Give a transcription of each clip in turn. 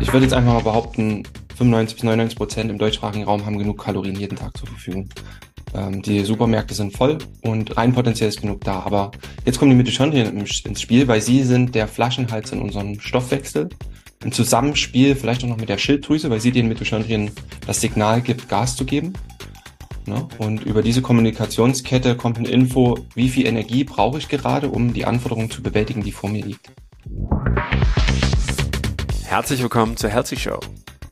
Ich würde jetzt einfach mal behaupten, 95 bis 99 Prozent im deutschsprachigen Raum haben genug Kalorien jeden Tag zur Verfügung. Ähm, die Supermärkte sind voll und rein potenziell ist genug da. Aber jetzt kommen die Mitochondrien ins Spiel, weil sie sind der Flaschenhals in unserem Stoffwechsel. Im Zusammenspiel vielleicht auch noch mit der Schilddrüse, weil sie den Mitochondrien das Signal gibt, Gas zu geben. Ne? Und über diese Kommunikationskette kommt eine Info, wie viel Energie brauche ich gerade, um die Anforderungen zu bewältigen, die vor mir liegt. Herzlich willkommen zur Healthy Show.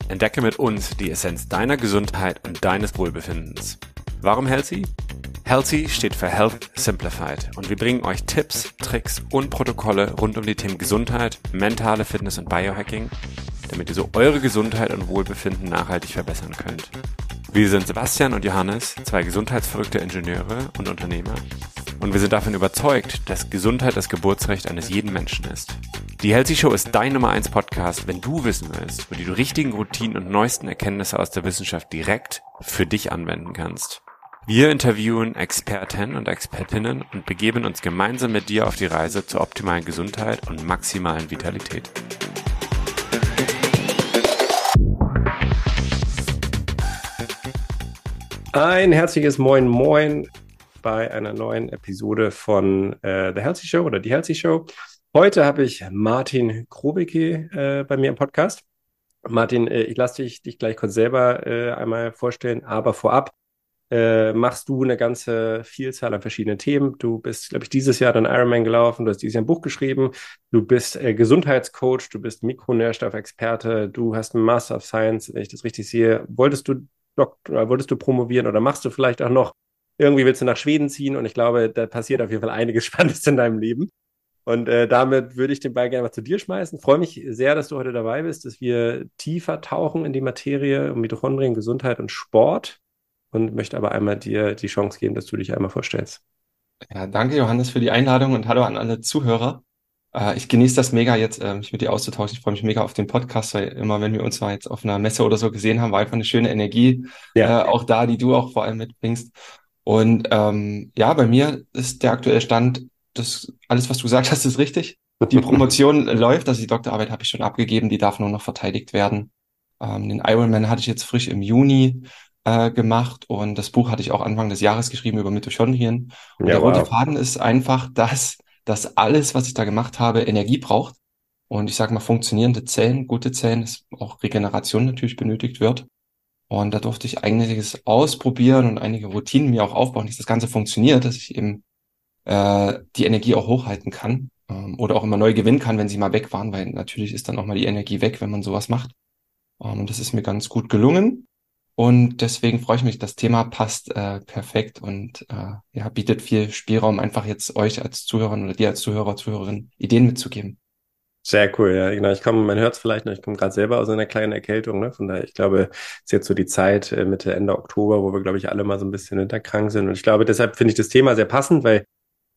Entdecke mit uns die Essenz deiner Gesundheit und deines Wohlbefindens. Warum Healthy? Healthy steht für Health Simplified und wir bringen euch Tipps, Tricks und Protokolle rund um die Themen Gesundheit, mentale Fitness und Biohacking, damit ihr so eure Gesundheit und Wohlbefinden nachhaltig verbessern könnt. Wir sind Sebastian und Johannes, zwei gesundheitsverrückte Ingenieure und Unternehmer. Und wir sind davon überzeugt, dass Gesundheit das Geburtsrecht eines jeden Menschen ist. Die Healthy Show ist dein Nummer 1 Podcast, wenn du wissen willst, wo die du richtigen Routinen und neuesten Erkenntnisse aus der Wissenschaft direkt für dich anwenden kannst. Wir interviewen Experten und Expertinnen und begeben uns gemeinsam mit dir auf die Reise zur optimalen Gesundheit und maximalen Vitalität. Ein herzliches Moin Moin bei einer neuen Episode von äh, The Healthy Show oder Die Healthy Show. Heute habe ich Martin Krobicke äh, bei mir im Podcast. Martin, äh, ich lasse dich, dich gleich kurz selber äh, einmal vorstellen, aber vorab äh, machst du eine ganze Vielzahl an verschiedenen Themen. Du bist, glaube ich, dieses Jahr dann Ironman gelaufen, du hast dieses Jahr ein Buch geschrieben, du bist äh, Gesundheitscoach, du bist Mikronährstoffexperte, du hast einen Master of Science, wenn ich das richtig sehe. Wolltest du Doktor, wolltest du promovieren oder machst du vielleicht auch noch, irgendwie willst du nach Schweden ziehen und ich glaube, da passiert auf jeden Fall einiges Spannendes in deinem Leben. Und äh, damit würde ich den Ball gerne mal zu dir schmeißen. Freue mich sehr, dass du heute dabei bist, dass wir tiefer tauchen in die Materie um Mitochondrien, Gesundheit und Sport und möchte aber einmal dir die Chance geben, dass du dich einmal vorstellst. Ja, danke Johannes für die Einladung und hallo an alle Zuhörer. Äh, ich genieße das mega jetzt, äh, mich mit dir auszutauschen. Ich freue mich mega auf den Podcast, weil immer, wenn wir uns mal jetzt auf einer Messe oder so gesehen haben, war einfach eine schöne Energie ja. äh, auch da, die du auch vor allem mitbringst. Und ähm, ja, bei mir ist der aktuelle Stand, das alles, was du gesagt hast, ist richtig. Die Promotion läuft, also die Doktorarbeit habe ich schon abgegeben, die darf nur noch verteidigt werden. Ähm, den Ironman hatte ich jetzt frisch im Juni äh, gemacht und das Buch hatte ich auch Anfang des Jahres geschrieben über Mitochondrien. Und ja, der rote Faden ist einfach, dass dass alles, was ich da gemacht habe, Energie braucht. Und ich sage mal, funktionierende Zellen, gute Zellen, dass auch Regeneration natürlich benötigt wird. Und da durfte ich einiges ausprobieren und einige Routinen mir auch aufbauen, dass das Ganze funktioniert, dass ich eben äh, die Energie auch hochhalten kann ähm, oder auch immer neu gewinnen kann, wenn sie mal weg waren, weil natürlich ist dann auch mal die Energie weg, wenn man sowas macht. Ähm, und das ist mir ganz gut gelungen. Und deswegen freue ich mich, das Thema passt äh, perfekt und äh, ja, bietet viel Spielraum, einfach jetzt euch als Zuhörer oder dir als Zuhörer, Zuhörerin Ideen mitzugeben. Sehr cool, ja, genau. Ich komme, man hört es vielleicht noch, ich komme gerade selber aus einer kleinen Erkältung, ne? Von daher, ich glaube, es ist jetzt so die Zeit äh, Mitte, Ende Oktober, wo wir, glaube ich, alle mal so ein bisschen hinterkrank sind. Und ich glaube, deshalb finde ich das Thema sehr passend, weil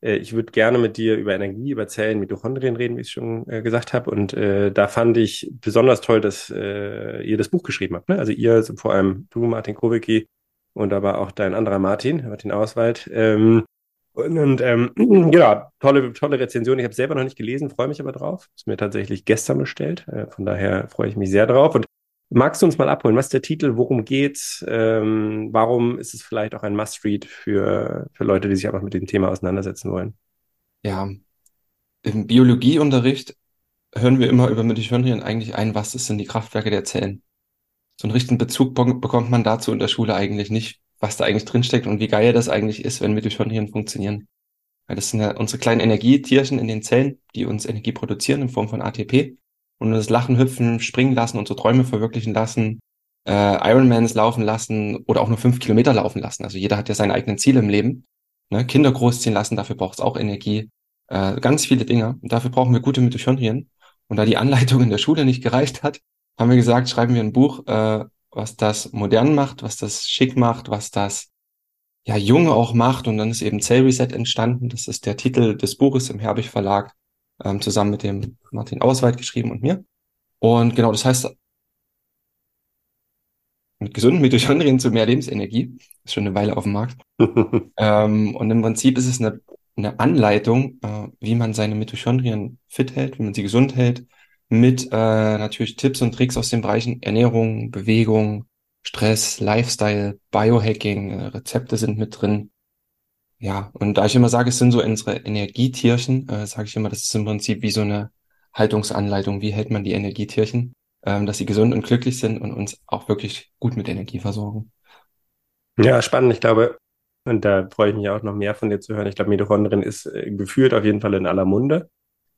äh, ich würde gerne mit dir über Energie, über Zellen, Mitochondrien reden, wie ich schon äh, gesagt habe. Und äh, da fand ich besonders toll, dass äh, ihr das Buch geschrieben habt. Ne? Also ihr, also vor allem du, Martin Kowicki, und aber auch dein anderer Martin, Martin Auswald. Ähm, und, und ähm, genau, tolle, tolle Rezension. Ich habe selber noch nicht gelesen, freue mich aber drauf. Ist mir tatsächlich gestern bestellt. Äh, von daher freue ich mich sehr drauf. Und Magst du uns mal abholen? Was ist der Titel? Worum geht's? Ähm, warum ist es vielleicht auch ein Must-Read für, für Leute, die sich einfach mit dem Thema auseinandersetzen wollen? Ja, im Biologieunterricht hören wir immer über Mitochondrien eigentlich ein, was sind die Kraftwerke der Zellen. So einen richtigen Bezug bekommt man dazu in der Schule eigentlich nicht, was da eigentlich drinsteckt und wie geil das eigentlich ist, wenn Mitochondrien funktionieren. Weil das sind ja unsere kleinen Energietierchen in den Zellen, die uns Energie produzieren in Form von ATP und das Lachen, Hüpfen, Springen lassen, unsere Träume verwirklichen lassen, äh, Ironmans laufen lassen oder auch nur fünf Kilometer laufen lassen. Also jeder hat ja seine eigenen Ziele im Leben. Ne? Kinder großziehen lassen, dafür braucht es auch Energie. Äh, ganz viele Dinge. Und dafür brauchen wir gute Mitochondrien. Und da die Anleitung in der Schule nicht gereicht hat, haben wir gesagt, schreiben wir ein Buch, äh, was das modern macht, was das schick macht, was das ja jung auch macht. Und dann ist eben Cell Reset entstanden. Das ist der Titel des Buches im Herbig Verlag ähm, zusammen mit dem Martin Auswald geschrieben und mir. Und genau, das heißt, mit gesunden Mitochondrien zu mehr Lebensenergie, ist schon eine Weile auf dem Markt. ähm, und im Prinzip ist es eine, eine Anleitung, äh, wie man seine Mitochondrien fit hält, wie man sie gesund hält, mit äh, natürlich Tipps und Tricks aus den Bereichen Ernährung, Bewegung, Stress, Lifestyle, Biohacking, äh, Rezepte sind mit drin. Ja, und da ich immer sage, es sind so unsere Energietierchen, äh, sage ich immer, das ist im Prinzip wie so eine Haltungsanleitung, wie hält man die Energietierchen, ähm, dass sie gesund und glücklich sind und uns auch wirklich gut mit Energie versorgen. Ja, spannend. Ich glaube, und da freue ich mich auch noch mehr von dir zu hören. Ich glaube, Mitochondrien ist äh, gefühlt auf jeden Fall in aller Munde.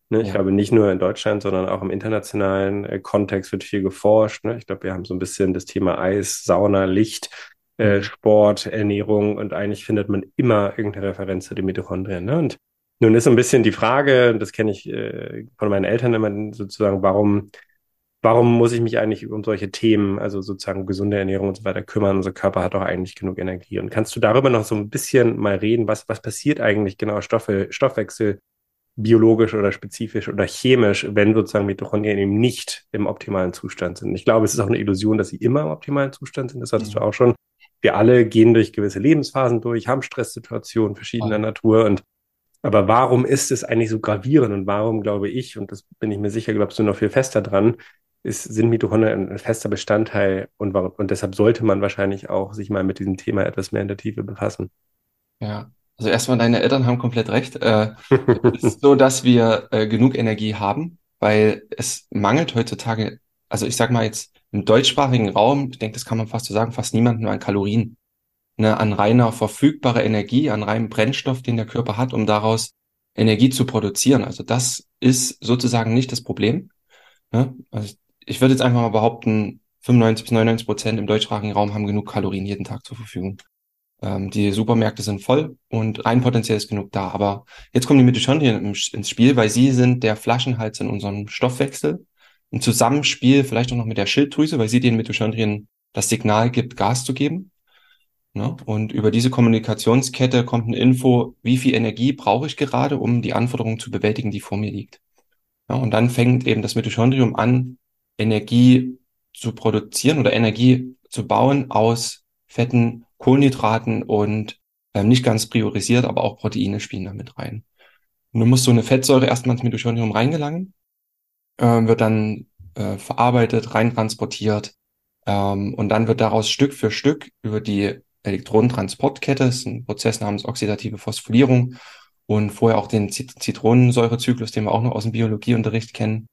Ne? Ich ja. glaube, nicht nur in Deutschland, sondern auch im internationalen äh, Kontext wird viel geforscht. Ne? Ich glaube, wir haben so ein bisschen das Thema Eis, Sauna, Licht, äh, mhm. Sport, Ernährung und eigentlich findet man immer irgendeine Referenz zu den Mitochondrien. Ne? Und nun ist so ein bisschen die Frage, das kenne ich äh, von meinen Eltern immer sozusagen, warum warum muss ich mich eigentlich um solche Themen, also sozusagen gesunde Ernährung und so weiter kümmern? Unser Körper hat doch eigentlich genug Energie. Und kannst du darüber noch so ein bisschen mal reden, was, was passiert eigentlich genau Stoffe, Stoffwechsel biologisch oder spezifisch oder chemisch, wenn sozusagen Mitochondrien eben nicht im optimalen Zustand sind? Ich glaube, es ist auch eine Illusion, dass sie immer im optimalen Zustand sind. Das hattest mhm. du auch schon. Wir alle gehen durch gewisse Lebensphasen durch, haben Stresssituationen verschiedener oh. Natur und aber warum ist es eigentlich so gravierend und warum glaube ich, und das bin ich mir sicher, glaubst du noch viel fester dran, ist, sind Mitochondrien ein fester Bestandteil und, und deshalb sollte man wahrscheinlich auch sich mal mit diesem Thema etwas mehr in der Tiefe befassen. Ja, also erstmal deine Eltern haben komplett recht. Äh, es ist so, dass wir äh, genug Energie haben, weil es mangelt heutzutage, also ich sag mal jetzt im deutschsprachigen Raum, ich denke, das kann man fast so sagen, fast niemand nur an Kalorien, ne, an reiner verfügbarer Energie, an reinem Brennstoff, den der Körper hat, um daraus Energie zu produzieren. Also das ist sozusagen nicht das Problem. Ne? Also ich würde jetzt einfach mal behaupten, 95 bis 99 Prozent im deutschsprachigen Raum haben genug Kalorien jeden Tag zur Verfügung. Ähm, die Supermärkte sind voll und rein potenziell ist genug da. Aber jetzt kommen die Mitochondrien ins Spiel, weil sie sind der Flaschenhals in unserem Stoffwechsel. Ein Zusammenspiel vielleicht auch noch mit der Schilddrüse, weil sie den Mitochondrien das Signal gibt, Gas zu geben. Ne? Und über diese Kommunikationskette kommt eine Info, wie viel Energie brauche ich gerade, um die Anforderungen zu bewältigen, die vor mir liegt. Ja, und dann fängt eben das Mitochondrium an, Energie zu produzieren oder Energie zu bauen aus Fetten, Kohlenhydraten und äh, nicht ganz priorisiert, aber auch Proteine spielen da mit rein. Und du musst so eine Fettsäure erstmal ins Mitochondrium reingelangen, äh, wird dann äh, verarbeitet, reintransportiert ähm, und dann wird daraus Stück für Stück über die Elektronentransportkette, ist ein Prozess namens oxidative Phosphorylierung und vorher auch den Zitronensäurezyklus, den wir auch noch aus dem Biologieunterricht kennen,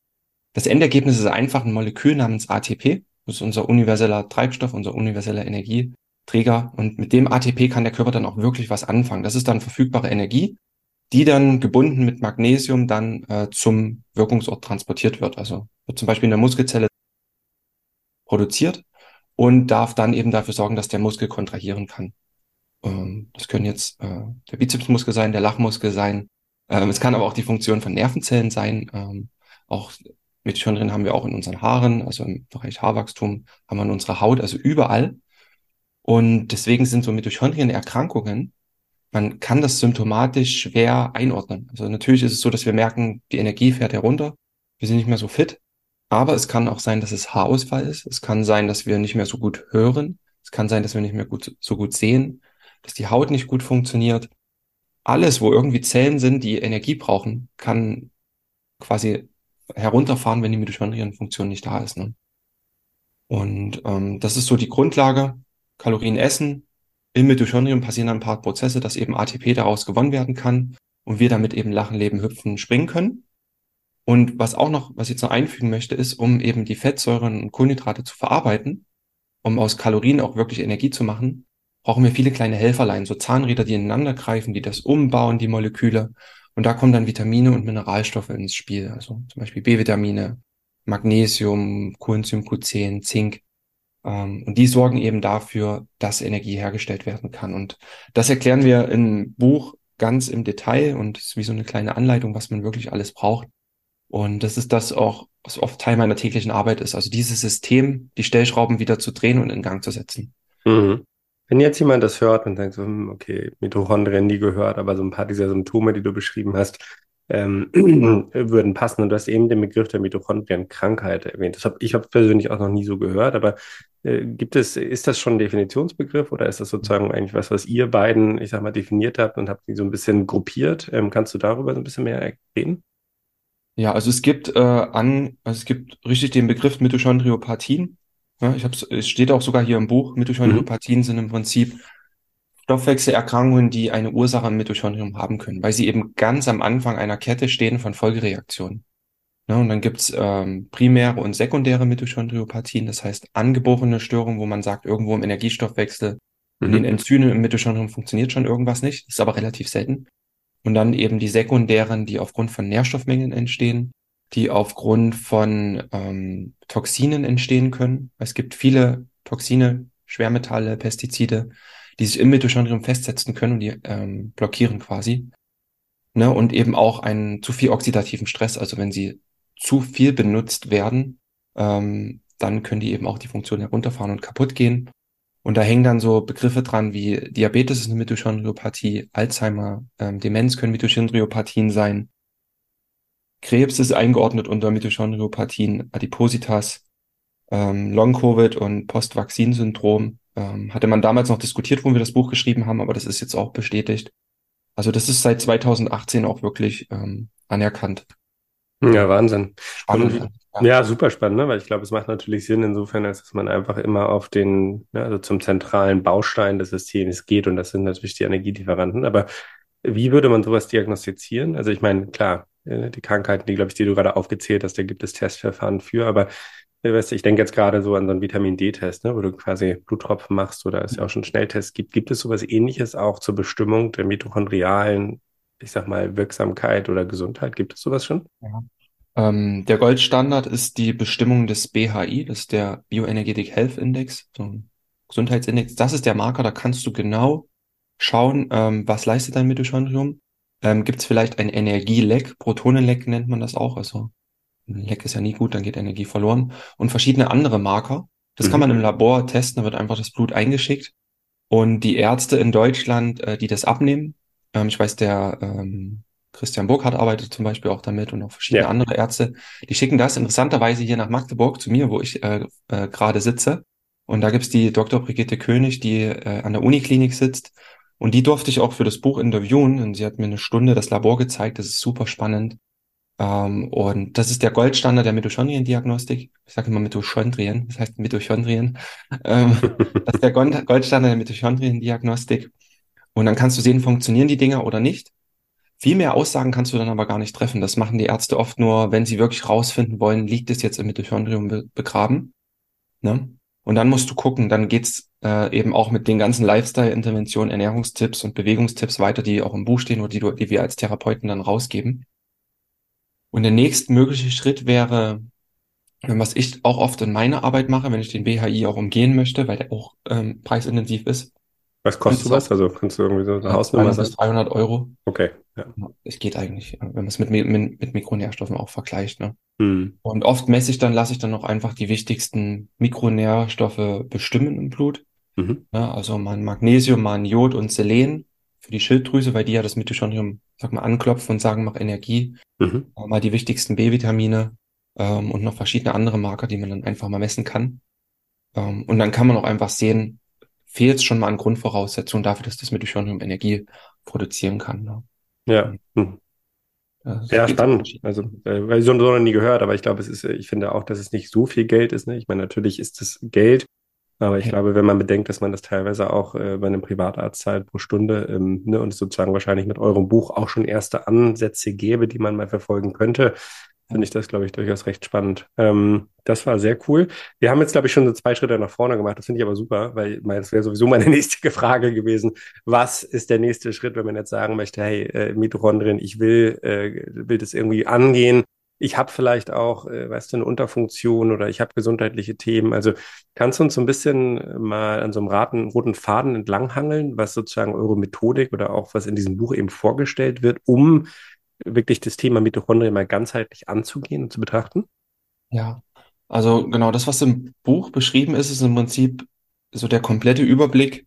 das Endergebnis ist einfach ein Molekül namens ATP. Das ist unser universeller Treibstoff, unser universeller Energieträger. Und mit dem ATP kann der Körper dann auch wirklich was anfangen. Das ist dann verfügbare Energie, die dann gebunden mit Magnesium dann äh, zum Wirkungsort transportiert wird. Also wird zum Beispiel in der Muskelzelle produziert und darf dann eben dafür sorgen, dass der Muskel kontrahieren kann. Ähm, das können jetzt äh, der Bizepsmuskel sein, der Lachmuskel sein. Ähm, es kann aber auch die Funktion von Nervenzellen sein. Ähm, auch Mitochondrien haben wir auch in unseren Haaren, also im Bereich Haarwachstum, haben wir in unserer Haut, also überall. Und deswegen sind so Mitochondrien-Erkrankungen, man kann das symptomatisch schwer einordnen. Also natürlich ist es so, dass wir merken, die Energie fährt herunter, wir sind nicht mehr so fit. Aber es kann auch sein, dass es Haarausfall ist. Es kann sein, dass wir nicht mehr so gut hören. Es kann sein, dass wir nicht mehr gut, so gut sehen, dass die Haut nicht gut funktioniert. Alles, wo irgendwie Zellen sind, die Energie brauchen, kann quasi herunterfahren, wenn die Mitochondrienfunktion nicht da ist. Ne? Und ähm, das ist so die Grundlage. Kalorien essen. Im Mitochondrium passieren ein paar Prozesse, dass eben ATP daraus gewonnen werden kann und wir damit eben lachen, leben, hüpfen, springen können. Und was auch noch, was ich jetzt noch einfügen möchte, ist, um eben die Fettsäuren und Kohlenhydrate zu verarbeiten, um aus Kalorien auch wirklich Energie zu machen, brauchen wir viele kleine Helferlein, so Zahnräder, die ineinander greifen, die das umbauen, die Moleküle. Und da kommen dann Vitamine und Mineralstoffe ins Spiel, also zum Beispiel B-Vitamine, Magnesium, Coenzym Q10, Zink. Ähm, und die sorgen eben dafür, dass Energie hergestellt werden kann. Und das erklären wir im Buch ganz im Detail und ist wie so eine kleine Anleitung, was man wirklich alles braucht. Und das ist das auch, was oft Teil meiner täglichen Arbeit ist. Also dieses System, die Stellschrauben wieder zu drehen und in Gang zu setzen. Mhm. Wenn jetzt jemand das hört und denkt so, hm, okay, Mitochondrien nie gehört, aber so ein paar dieser Symptome, die du beschrieben hast, ähm, würden passen. Und du hast eben den Begriff der Mitochondrienkrankheit erwähnt. Das hab, ich habe persönlich auch noch nie so gehört, aber gibt es, ist das schon ein Definitionsbegriff oder ist das sozusagen eigentlich was, was ihr beiden, ich sag mal, definiert habt und habt die so ein bisschen gruppiert? Ähm, kannst du darüber so ein bisschen mehr reden? Ja, also es gibt äh, an, also es gibt richtig den Begriff Mitochondriopathien. Ja, ich hab's, es steht auch sogar hier im Buch, Mitochondriopathien mhm. sind im Prinzip Stoffwechselerkrankungen, die eine Ursache im Mitochondrium haben können, weil sie eben ganz am Anfang einer Kette stehen von Folgereaktionen. Ja, und dann gibt's ähm, primäre und sekundäre Mitochondriopathien, das heißt angeborene Störungen, wo man sagt, irgendwo im Energiestoffwechsel, mhm. in den Enzymen im Mitochondrium funktioniert schon irgendwas nicht, ist aber relativ selten. Und dann eben die sekundären, die aufgrund von Nährstoffmengen entstehen, die aufgrund von ähm, Toxinen entstehen können. Es gibt viele Toxine, Schwermetalle, Pestizide, die sich im Mitochondrium festsetzen können und die ähm, blockieren quasi. Ne? Und eben auch einen zu viel oxidativen Stress, also wenn sie zu viel benutzt werden, ähm, dann können die eben auch die Funktion herunterfahren und kaputt gehen. Und da hängen dann so Begriffe dran wie Diabetes ist eine Mitochondriopathie, Alzheimer, ähm, Demenz können Mitochondriopathien sein. Krebs ist eingeordnet unter Mitochondriopathien, Adipositas, ähm, Long-Covid und Post-Vakzin-Syndrom. Ähm, hatte man damals noch diskutiert, wo wir das Buch geschrieben haben, aber das ist jetzt auch bestätigt. Also das ist seit 2018 auch wirklich ähm, anerkannt. Ja, Wahnsinn. Spannend. Und, ja. ja, super spannend, ne? weil ich glaube, es macht natürlich Sinn insofern, als dass man einfach immer auf den, ja, also zum zentralen Baustein des Systems geht und das sind natürlich die Energielieferanten. Aber wie würde man sowas diagnostizieren? Also ich meine, klar, äh, die Krankheiten, die, glaube ich, die du gerade aufgezählt hast, da gibt es Testverfahren für, aber weißt du, ich denke jetzt gerade so an so einen Vitamin D-Test, ne, wo du quasi Bluttropfen machst oder es ja auch schon Schnelltests gibt. Gibt es sowas ähnliches auch zur Bestimmung der mitochondrialen, ich sag mal, Wirksamkeit oder Gesundheit? Gibt es sowas schon? Ja. Ähm, der Goldstandard ist die Bestimmung des BHI, das ist der Bioenergetic Health Index, so ein Gesundheitsindex. Das ist der Marker, da kannst du genau schauen, ähm, was leistet dein Mitochondrium. Ähm, Gibt es vielleicht ein Energieleck, Protonenleck nennt man das auch, also ein Leck ist ja nie gut, dann geht Energie verloren. Und verschiedene andere Marker. Das mhm. kann man im Labor testen, da wird einfach das Blut eingeschickt. Und die Ärzte in Deutschland, äh, die das abnehmen, ähm, ich weiß, der ähm, Christian Burkhardt arbeitet zum Beispiel auch damit und auch verschiedene ja. andere Ärzte, die schicken das interessanterweise hier nach Magdeburg zu mir, wo ich äh, äh, gerade sitze. Und da gibt's die Dr. Brigitte König, die äh, an der Uniklinik sitzt. Und die durfte ich auch für das Buch interviewen. Und sie hat mir eine Stunde das Labor gezeigt. Das ist super spannend. Ähm, und das ist der Goldstandard der Mitochondriendiagnostik. Ich sage immer Mitochondrien, das heißt Mitochondrien. Ähm, das ist der Goldstandard der Mitochondriendiagnostik. Und dann kannst du sehen, funktionieren die Dinger oder nicht. Viel mehr Aussagen kannst du dann aber gar nicht treffen. Das machen die Ärzte oft nur, wenn sie wirklich rausfinden wollen, liegt es jetzt im Mitochondrium be begraben. Ne? Und dann musst du gucken, dann geht's äh, eben auch mit den ganzen Lifestyle-Interventionen, Ernährungstipps und Bewegungstipps weiter, die auch im Buch stehen oder die, die wir als Therapeuten dann rausgeben. Und der nächstmögliche Schritt wäre, was ich auch oft in meiner Arbeit mache, wenn ich den BHI auch umgehen möchte, weil der auch ähm, preisintensiv ist. Was kostet was? Also kannst du irgendwie so eine Hausnummer sagen? bis 300 Euro. Okay. Ja. Es geht eigentlich, wenn man es mit, mit, mit Mikronährstoffen auch vergleicht. Ne? Hm. Und oft messe ich dann, lasse ich dann noch einfach die wichtigsten Mikronährstoffe bestimmen im Blut. Mhm. Ja, also mal Magnesium, mal Jod und Selen für die Schilddrüse, weil die ja das Mitochondrium, sag mal, anklopfen und sagen, mach Energie. Mhm. Mal die wichtigsten B-Vitamine ähm, und noch verschiedene andere Marker, die man dann einfach mal messen kann. Ähm, und dann kann man auch einfach sehen, fehlt es schon mal an Grundvoraussetzungen dafür, dass das Mitochondrium Energie produzieren kann. Ne? Ja. Hm. Ja, spannend. Also, äh, weil ich so noch nie gehört, aber ich glaube, es ist, ich finde auch, dass es nicht so viel Geld ist. Ne? Ich meine, natürlich ist es Geld, aber ich ja. glaube, wenn man bedenkt, dass man das teilweise auch äh, bei einem Privatarzt zahlt pro Stunde ähm, ne, und es sozusagen wahrscheinlich mit eurem Buch auch schon erste Ansätze gäbe, die man mal verfolgen könnte, finde ich das, glaube ich, durchaus recht spannend. Ähm, das war sehr cool. Wir haben jetzt, glaube ich, schon so zwei Schritte nach vorne gemacht. Das finde ich aber super, weil das wäre sowieso meine nächste Frage gewesen. Was ist der nächste Schritt, wenn man jetzt sagen möchte, hey, äh, Mitochondrien, ich will, äh, will das irgendwie angehen ich habe vielleicht auch, äh, weißt du, eine Unterfunktion oder ich habe gesundheitliche Themen. Also kannst du uns so ein bisschen mal an so einem raten, roten Faden entlanghangeln, was sozusagen eure Methodik oder auch was in diesem Buch eben vorgestellt wird, um wirklich das Thema Mitochondrien mal ganzheitlich anzugehen und zu betrachten? Ja, also genau das, was im Buch beschrieben ist, ist im Prinzip so der komplette Überblick,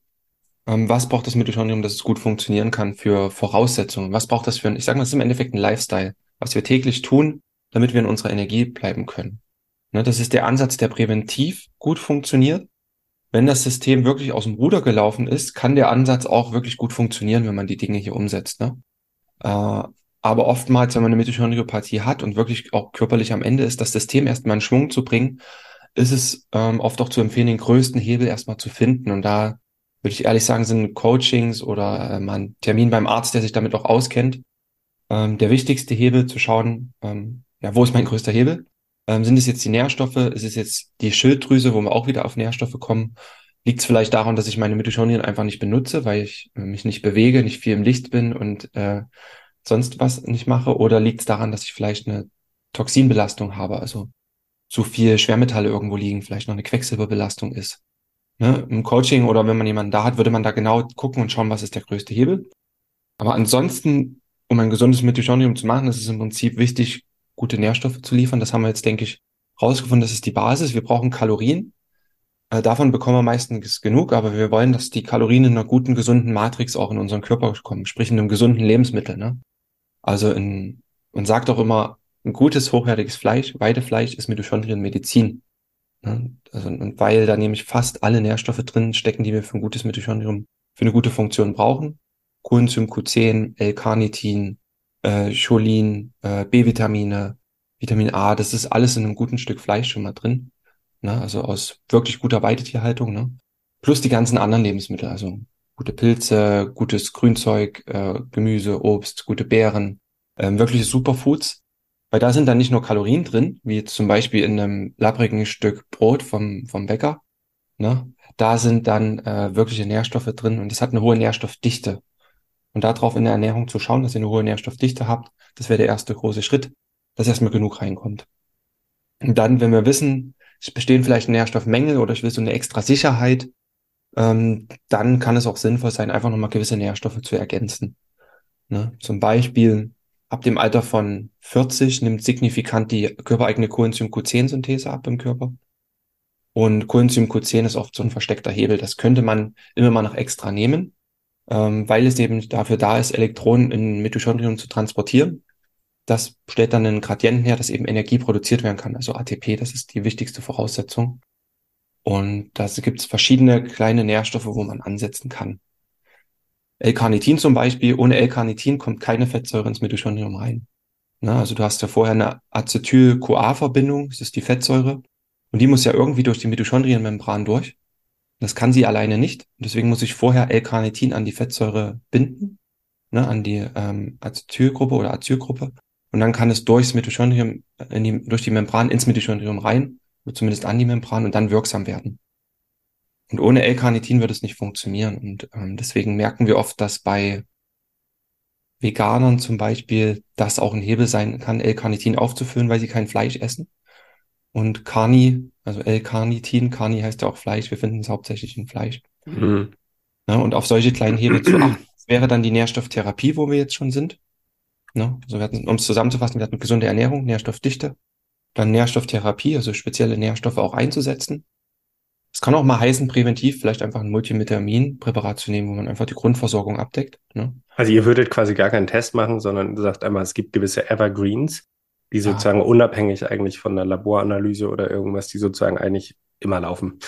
ähm, was braucht das Mitochondrium, dass es gut funktionieren kann für Voraussetzungen? Was braucht das für ein, ich sage mal, das ist im Endeffekt ein Lifestyle, was wir täglich tun, damit wir in unserer Energie bleiben können. Ne, das ist der Ansatz, der präventiv gut funktioniert. Wenn das System wirklich aus dem Ruder gelaufen ist, kann der Ansatz auch wirklich gut funktionieren, wenn man die Dinge hier umsetzt. Ne? Äh, Aber oftmals, wenn man eine Mitochondriopathie hat und wirklich auch körperlich am Ende ist, das System erstmal in Schwung zu bringen, ist es ähm, oft auch zu empfehlen, den größten Hebel erstmal zu finden. Und da würde ich ehrlich sagen, sind Coachings oder äh, mal ein Termin beim Arzt, der sich damit auch auskennt, ähm, der wichtigste Hebel zu schauen, ähm, ja, wo ist mein größter Hebel? Ähm, sind es jetzt die Nährstoffe? Ist es jetzt die Schilddrüse, wo wir auch wieder auf Nährstoffe kommen? Liegt es vielleicht daran, dass ich meine Mitochondrien einfach nicht benutze, weil ich äh, mich nicht bewege, nicht viel im Licht bin und äh, sonst was nicht mache? Oder liegt es daran, dass ich vielleicht eine Toxinbelastung habe, also zu viel Schwermetalle irgendwo liegen, vielleicht noch eine Quecksilberbelastung ist? Ne? Im Coaching oder wenn man jemanden da hat, würde man da genau gucken und schauen, was ist der größte Hebel. Aber ansonsten, um ein gesundes Mitochondrium zu machen, ist es im Prinzip wichtig, gute Nährstoffe zu liefern. Das haben wir jetzt, denke ich, rausgefunden. Das ist die Basis. Wir brauchen Kalorien. Äh, davon bekommen wir meistens genug, aber wir wollen, dass die Kalorien in einer guten, gesunden Matrix auch in unseren Körper kommen, sprich in einem gesunden Lebensmittel. Ne? Also in, man sagt auch immer, ein gutes, hochwertiges Fleisch, Weidefleisch ist Mitochondrien Medizin. Ne? Also, und weil da nämlich fast alle Nährstoffe drin stecken, die wir für ein gutes Mitochondrium, für eine gute Funktion brauchen. Coenzym Q10, L-Carnitin, äh, Cholin, äh, B-Vitamine, Vitamin A, das ist alles in einem guten Stück Fleisch schon mal drin. Ne? Also aus wirklich guter Weidetierhaltung. Ne? Plus die ganzen anderen Lebensmittel, also gute Pilze, gutes Grünzeug, äh, Gemüse, Obst, gute Beeren, ähm, wirkliche Superfoods. Weil da sind dann nicht nur Kalorien drin, wie zum Beispiel in einem labbrigen Stück Brot vom, vom Bäcker. Ne? Da sind dann äh, wirkliche Nährstoffe drin und es hat eine hohe Nährstoffdichte. Und darauf in der Ernährung zu schauen, dass ihr eine hohe Nährstoffdichte habt, das wäre der erste große Schritt, dass erstmal genug reinkommt. Und dann, wenn wir wissen, es bestehen vielleicht Nährstoffmängel oder ich will so eine extra Sicherheit, ähm, dann kann es auch sinnvoll sein, einfach nochmal gewisse Nährstoffe zu ergänzen. Ne? Zum Beispiel ab dem Alter von 40 nimmt signifikant die körpereigene Coenzym Q10-Synthese ab im Körper. Und Coenzym Q10 ist oft so ein versteckter Hebel. Das könnte man immer mal noch extra nehmen ähm, weil es eben dafür da ist, Elektronen in Mitochondrien zu transportieren. Das stellt dann einen Gradienten her, dass eben Energie produziert werden kann, also ATP, das ist die wichtigste Voraussetzung. Und da gibt es verschiedene kleine Nährstoffe, wo man ansetzen kann. L-Carnitin zum Beispiel, ohne L-Carnitin kommt keine Fettsäure ins Mitochondrium rein. Na, also du hast ja vorher eine Acetyl-CoA-Verbindung, das ist die Fettsäure, und die muss ja irgendwie durch die Mitochondrienmembran durch. Das kann sie alleine nicht. Deswegen muss ich vorher L-Carnitin an die Fettsäure binden, ne, an die ähm, Acetylgruppe oder Acylgruppe. Und dann kann es durchs Mitochondrium, in die, durch die Membran ins Mitochondrium rein, zumindest an die Membran und dann wirksam werden. Und ohne L-Carnitin wird es nicht funktionieren. Und ähm, deswegen merken wir oft, dass bei Veganern zum Beispiel das auch ein Hebel sein kann, L-Carnitin aufzufüllen, weil sie kein Fleisch essen. Und Carni, also L-Carnitin, Carni heißt ja auch Fleisch, wir finden es hauptsächlich in Fleisch. Mhm. Ja, und auf solche kleinen Hebel zu achten. Das wäre dann die Nährstofftherapie, wo wir jetzt schon sind. Ne? Also wir hatten, um es zusammenzufassen, wir hatten gesunde Ernährung, Nährstoffdichte, dann Nährstofftherapie, also spezielle Nährstoffe auch einzusetzen. Es kann auch mal heißen, präventiv vielleicht einfach ein Multivitamin-Präparat zu nehmen, wo man einfach die Grundversorgung abdeckt. Ne? Also ihr würdet quasi gar keinen Test machen, sondern du sagst einmal, es gibt gewisse Evergreens, die sozusagen ja. unabhängig eigentlich von der Laboranalyse oder irgendwas, die sozusagen eigentlich immer laufen.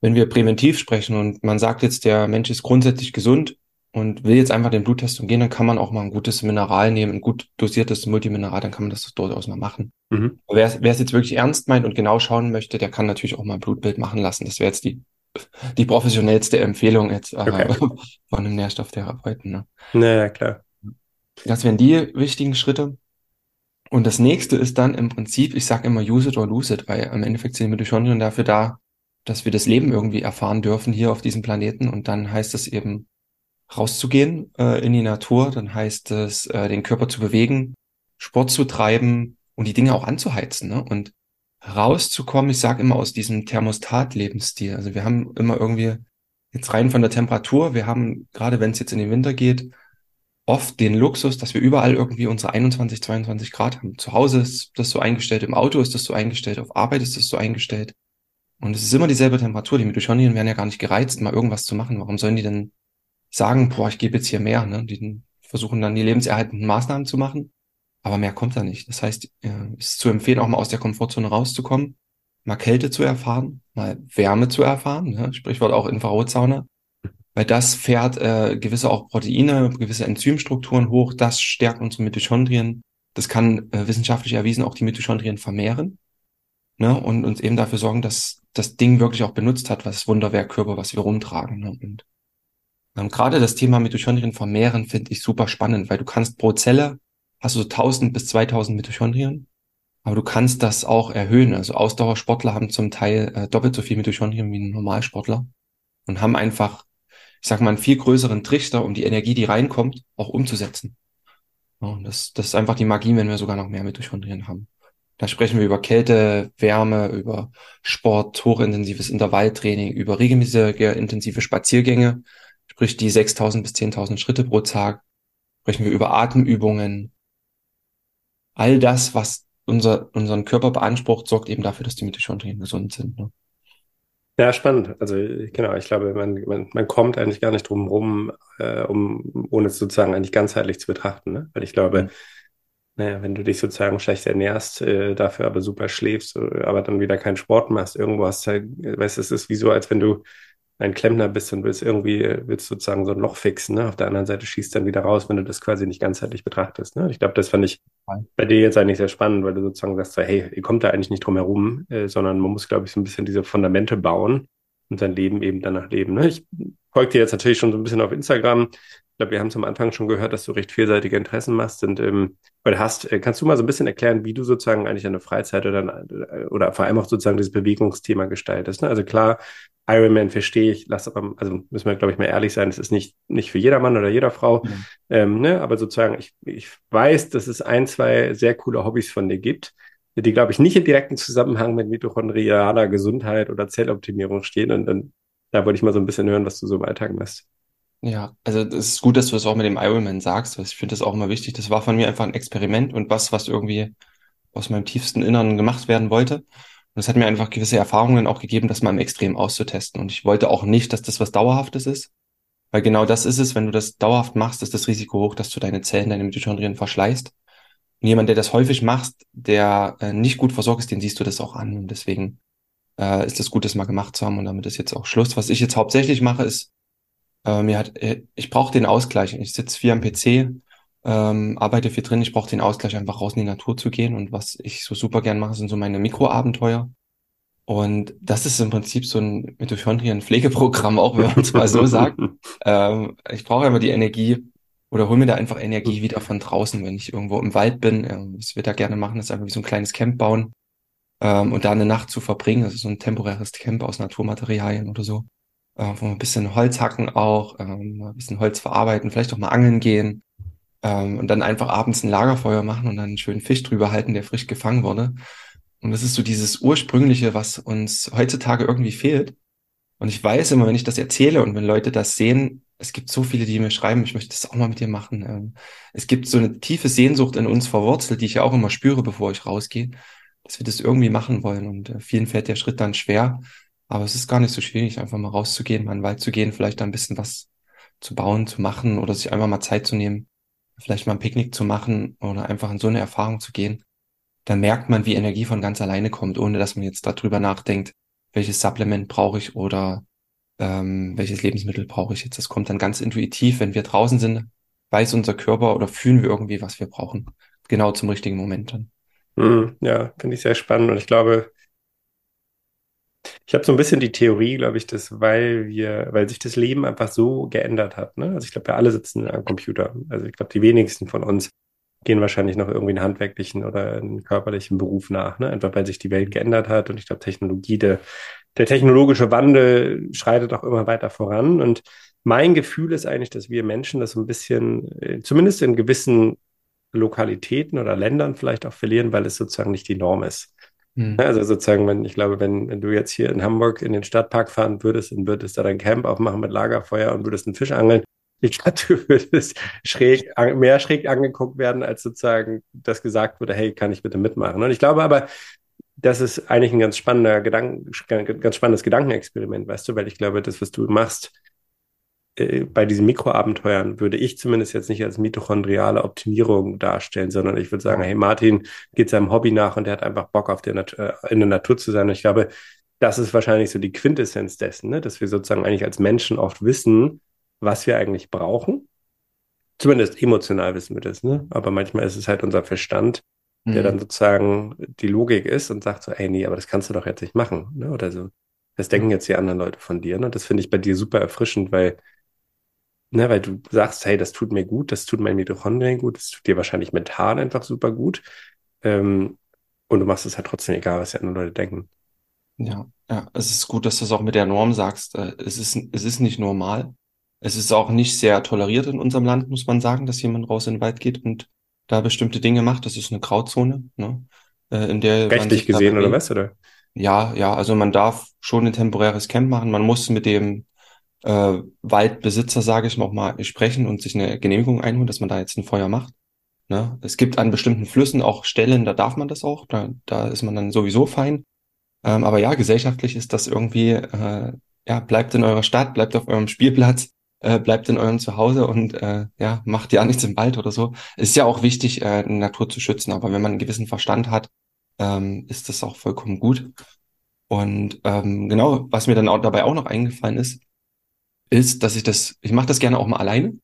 Wenn wir präventiv sprechen und man sagt jetzt, der Mensch ist grundsätzlich gesund und will jetzt einfach den Bluttest umgehen, dann kann man auch mal ein gutes Mineral nehmen, ein gut dosiertes Multimineral, dann kann man das durchaus mal machen. Mhm. Wer, wer es jetzt wirklich ernst meint und genau schauen möchte, der kann natürlich auch mal ein Blutbild machen lassen. Das wäre jetzt die, die professionellste Empfehlung jetzt äh, okay. von einem Nährstofftherapeuten. Ne? Naja, klar. Das wären die wichtigen Schritte. Und das nächste ist dann im Prinzip, ich sage immer use it or lose it, weil am Endeffekt sind Mitochondrien dafür da, dass wir das Leben irgendwie erfahren dürfen hier auf diesem Planeten. Und dann heißt es eben rauszugehen äh, in die Natur, dann heißt es, äh, den Körper zu bewegen, Sport zu treiben und die Dinge auch anzuheizen. Ne? Und rauszukommen, ich sage immer aus diesem Thermostat-Lebensstil. Also wir haben immer irgendwie jetzt rein von der Temperatur, wir haben, gerade wenn es jetzt in den Winter geht, oft den Luxus, dass wir überall irgendwie unsere 21, 22 Grad haben. Zu Hause ist das so eingestellt, im Auto ist das so eingestellt, auf Arbeit ist das so eingestellt. Und es ist immer dieselbe Temperatur. Die Mitochondrien werden ja gar nicht gereizt, mal irgendwas zu machen. Warum sollen die denn sagen, boah, ich gebe jetzt hier mehr? Ne? Die versuchen dann die lebenserhaltenden Maßnahmen zu machen. Aber mehr kommt da nicht. Das heißt, es ist zu empfehlen, auch mal aus der Komfortzone rauszukommen, mal Kälte zu erfahren, mal Wärme zu erfahren, ne? Sprichwort auch Infrarotsauna weil das fährt äh, gewisse auch Proteine, gewisse Enzymstrukturen hoch, das stärkt unsere Mitochondrien. Das kann äh, wissenschaftlich erwiesen auch die Mitochondrien vermehren ne? und uns eben dafür sorgen, dass das Ding wirklich auch benutzt hat, was Wunderwerkkörper, was wir rumtragen. Ne? Und gerade das Thema Mitochondrien vermehren finde ich super spannend, weil du kannst pro Zelle hast du so 1000 bis 2000 Mitochondrien, aber du kannst das auch erhöhen. Also Ausdauersportler haben zum Teil äh, doppelt so viel Mitochondrien wie ein Normalsportler und haben einfach, ich sag mal, einen viel größeren Trichter, um die Energie, die reinkommt, auch umzusetzen. Ja, und das, das ist einfach die Magie, wenn wir sogar noch mehr Mitochondrien haben. Da sprechen wir über Kälte, Wärme, über Sport, hochintensives Intervalltraining, über regelmäßige intensive Spaziergänge, sprich die 6000 bis 10.000 Schritte pro Tag. Sprechen wir über Atemübungen. All das, was unser, unseren Körper beansprucht, sorgt eben dafür, dass die Mitochondrien gesund sind. Ne? Ja, spannend. Also genau, ich glaube, man, man, man kommt eigentlich gar nicht drum rum, äh, um, ohne es sozusagen eigentlich ganzheitlich zu betrachten. Ne? Weil ich glaube, mhm. naja, wenn du dich sozusagen schlecht ernährst, äh, dafür aber super schläfst, äh, aber dann wieder keinen Sport machst, irgendwo hast du halt, weißt du, es ist wie so, als wenn du ein Klempner bist und willst irgendwie, willst sozusagen so ein Loch fixen, ne? Auf der anderen Seite schießt dann wieder raus, wenn du das quasi nicht ganzheitlich betrachtest. Ne? Ich glaube, das fand ich bei dir jetzt eigentlich sehr spannend, weil du sozusagen sagst, so, hey, ihr kommt da eigentlich nicht drum herum, äh, sondern man muss, glaube ich, so ein bisschen diese Fundamente bauen und sein Leben eben danach leben. Ne? Ich folge dir jetzt natürlich schon so ein bisschen auf Instagram. Ich glaube, wir haben zum Anfang schon gehört, dass du recht vielseitige Interessen machst und ähm, oder hast. Äh, kannst du mal so ein bisschen erklären, wie du sozusagen eigentlich deine Freizeit oder, oder vor allem auch sozusagen dieses Bewegungsthema gestaltest? Ne? Also klar, Ironman verstehe ich, lass aber, also müssen wir, glaube ich, mal ehrlich sein, es ist nicht, nicht für jeder Mann oder jeder Frau. Mhm. Ähm, ne? Aber sozusagen, ich, ich weiß, dass es ein, zwei sehr coole Hobbys von dir gibt, die, glaube ich, nicht im direkten Zusammenhang mit mitochondrialer Gesundheit oder Zelloptimierung stehen. Und dann, da wollte ich mal so ein bisschen hören, was du so im Alltag machst. Ja, also es ist gut, dass du es das auch mit dem Ironman sagst, weil ich finde das auch immer wichtig. Das war von mir einfach ein Experiment und was, was irgendwie aus meinem tiefsten Innern gemacht werden wollte. Und es hat mir einfach gewisse Erfahrungen auch gegeben, das mal im Extrem auszutesten. Und ich wollte auch nicht, dass das was Dauerhaftes ist. Weil genau das ist es, wenn du das dauerhaft machst, ist das Risiko hoch, dass du deine Zellen, deine Mitochondrien verschleißt. Und jemand, der das häufig macht, der äh, nicht gut versorgt ist, den siehst du das auch an. Und deswegen äh, ist es gut, das mal gemacht zu haben. Und damit ist jetzt auch Schluss. Was ich jetzt hauptsächlich mache, ist, äh, mir hat, äh, ich brauche den Ausgleich. Ich sitze viel am PC, ähm, arbeite viel drin. Ich brauche den Ausgleich, einfach raus in die Natur zu gehen. Und was ich so super gern mache, sind so meine Mikroabenteuer. Und das ist im Prinzip so ein Mitochondrien-Pflegeprogramm, auch wenn man es mal so sagt. Ähm, ich brauche immer die Energie oder hol mir da einfach Energie wieder von draußen, wenn ich irgendwo im Wald bin. Ähm, was wir da gerne machen, ist einfach wie so ein kleines Camp bauen ähm, und da eine Nacht zu verbringen. Das ist so ein temporäres Camp aus Naturmaterialien oder so. Äh, wo wir ein bisschen Holz hacken auch, ähm, ein bisschen Holz verarbeiten, vielleicht auch mal angeln gehen ähm, und dann einfach abends ein Lagerfeuer machen und dann einen schönen Fisch drüber halten, der frisch gefangen wurde. Und das ist so dieses Ursprüngliche, was uns heutzutage irgendwie fehlt. Und ich weiß immer, wenn ich das erzähle und wenn Leute das sehen, es gibt so viele, die mir schreiben, ich möchte das auch mal mit dir machen. Ähm, es gibt so eine tiefe Sehnsucht in uns verwurzelt, die ich ja auch immer spüre, bevor ich rausgehe, dass wir das irgendwie machen wollen. Und äh, vielen fällt der Schritt dann schwer. Aber es ist gar nicht so schwierig, einfach mal rauszugehen, mal in den Wald zu gehen, vielleicht ein bisschen was zu bauen, zu machen oder sich einfach mal Zeit zu nehmen, vielleicht mal ein Picknick zu machen oder einfach in so eine Erfahrung zu gehen, dann merkt man, wie Energie von ganz alleine kommt, ohne dass man jetzt darüber nachdenkt, welches Supplement brauche ich oder ähm, welches Lebensmittel brauche ich jetzt. Das kommt dann ganz intuitiv, wenn wir draußen sind, weiß unser Körper oder fühlen wir irgendwie, was wir brauchen. Genau zum richtigen Moment dann. Mm, ja, finde ich sehr spannend und ich glaube, ich habe so ein bisschen die Theorie, glaube ich, dass weil wir, weil sich das Leben einfach so geändert hat. Ne? Also ich glaube, wir alle sitzen am Computer. Also ich glaube, die wenigsten von uns gehen wahrscheinlich noch irgendwie einen handwerklichen oder einen körperlichen Beruf nach, ne? Einfach weil sich die Welt geändert hat und ich glaube, Technologie, der, der technologische Wandel schreitet auch immer weiter voran. Und mein Gefühl ist eigentlich, dass wir Menschen das so ein bisschen, äh, zumindest in gewissen Lokalitäten oder Ländern vielleicht auch verlieren, weil es sozusagen nicht die Norm ist. Hm. Also sozusagen, wenn, ich glaube, wenn, wenn du jetzt hier in Hamburg in den Stadtpark fahren würdest und würdest da dein Camp aufmachen mit Lagerfeuer und würdest einen Fisch angeln, ich glaube, du würdest schräg, mehr schräg angeguckt werden, als sozusagen das gesagt wurde, hey, kann ich bitte mitmachen? Und ich glaube aber, das ist eigentlich ein ganz spannender Gedanken, ganz spannendes Gedankenexperiment, weißt du, weil ich glaube, das, was du machst, äh, bei diesen Mikroabenteuern würde ich zumindest jetzt nicht als mitochondriale Optimierung darstellen, sondern ich würde sagen, hey, Martin geht seinem Hobby nach und der hat einfach Bock auf der Nat äh, in der Natur zu sein. Und ich glaube, das ist wahrscheinlich so die Quintessenz dessen, ne? dass wir sozusagen eigentlich als Menschen oft wissen, was wir eigentlich brauchen. Zumindest emotional wissen wir das, ne? Aber manchmal ist es halt unser Verstand, der Mhm. dann sozusagen die Logik ist und sagt so, ey, nee, aber das kannst du doch jetzt nicht machen, ne? Oder so. Das denken jetzt die anderen Leute von dir, ne? Das finde ich bei dir super erfrischend, weil, ne, weil du sagst, hey, das tut mir gut, das tut meinen Mitochondrien gut, das tut dir wahrscheinlich mental einfach super gut. Ähm, und du machst es halt trotzdem egal, was die anderen Leute denken. Ja, ja, es ist gut, dass du es auch mit der Norm sagst. Äh, Es ist, es ist nicht normal. Es ist auch nicht sehr toleriert in unserem Land, muss man sagen, dass jemand raus in den Wald geht und da bestimmte Dinge macht. Das ist eine Grauzone, ne? Äh, In der Rechtlich gesehen oder was, oder? Ja, ja, also man darf schon ein temporäres Camp machen. Man muss mit dem äh, Waldbesitzer, sage ich auch mal sprechen und sich eine Genehmigung einholen, dass man da jetzt ein Feuer macht. Ne? Es gibt an bestimmten Flüssen auch Stellen, da darf man das auch. Da, da ist man dann sowieso fein. Ähm, aber ja, gesellschaftlich ist das irgendwie, äh, ja, bleibt in eurer Stadt, bleibt auf eurem Spielplatz, äh, bleibt in eurem Zuhause und äh, ja, macht ja nichts im Wald oder so. Es ist ja auch wichtig, äh, Natur zu schützen, aber wenn man einen gewissen Verstand hat, ähm, ist das auch vollkommen gut. Und ähm, genau, was mir dann auch dabei auch noch eingefallen ist, ist, dass ich das, ich mache das gerne auch mal alleine,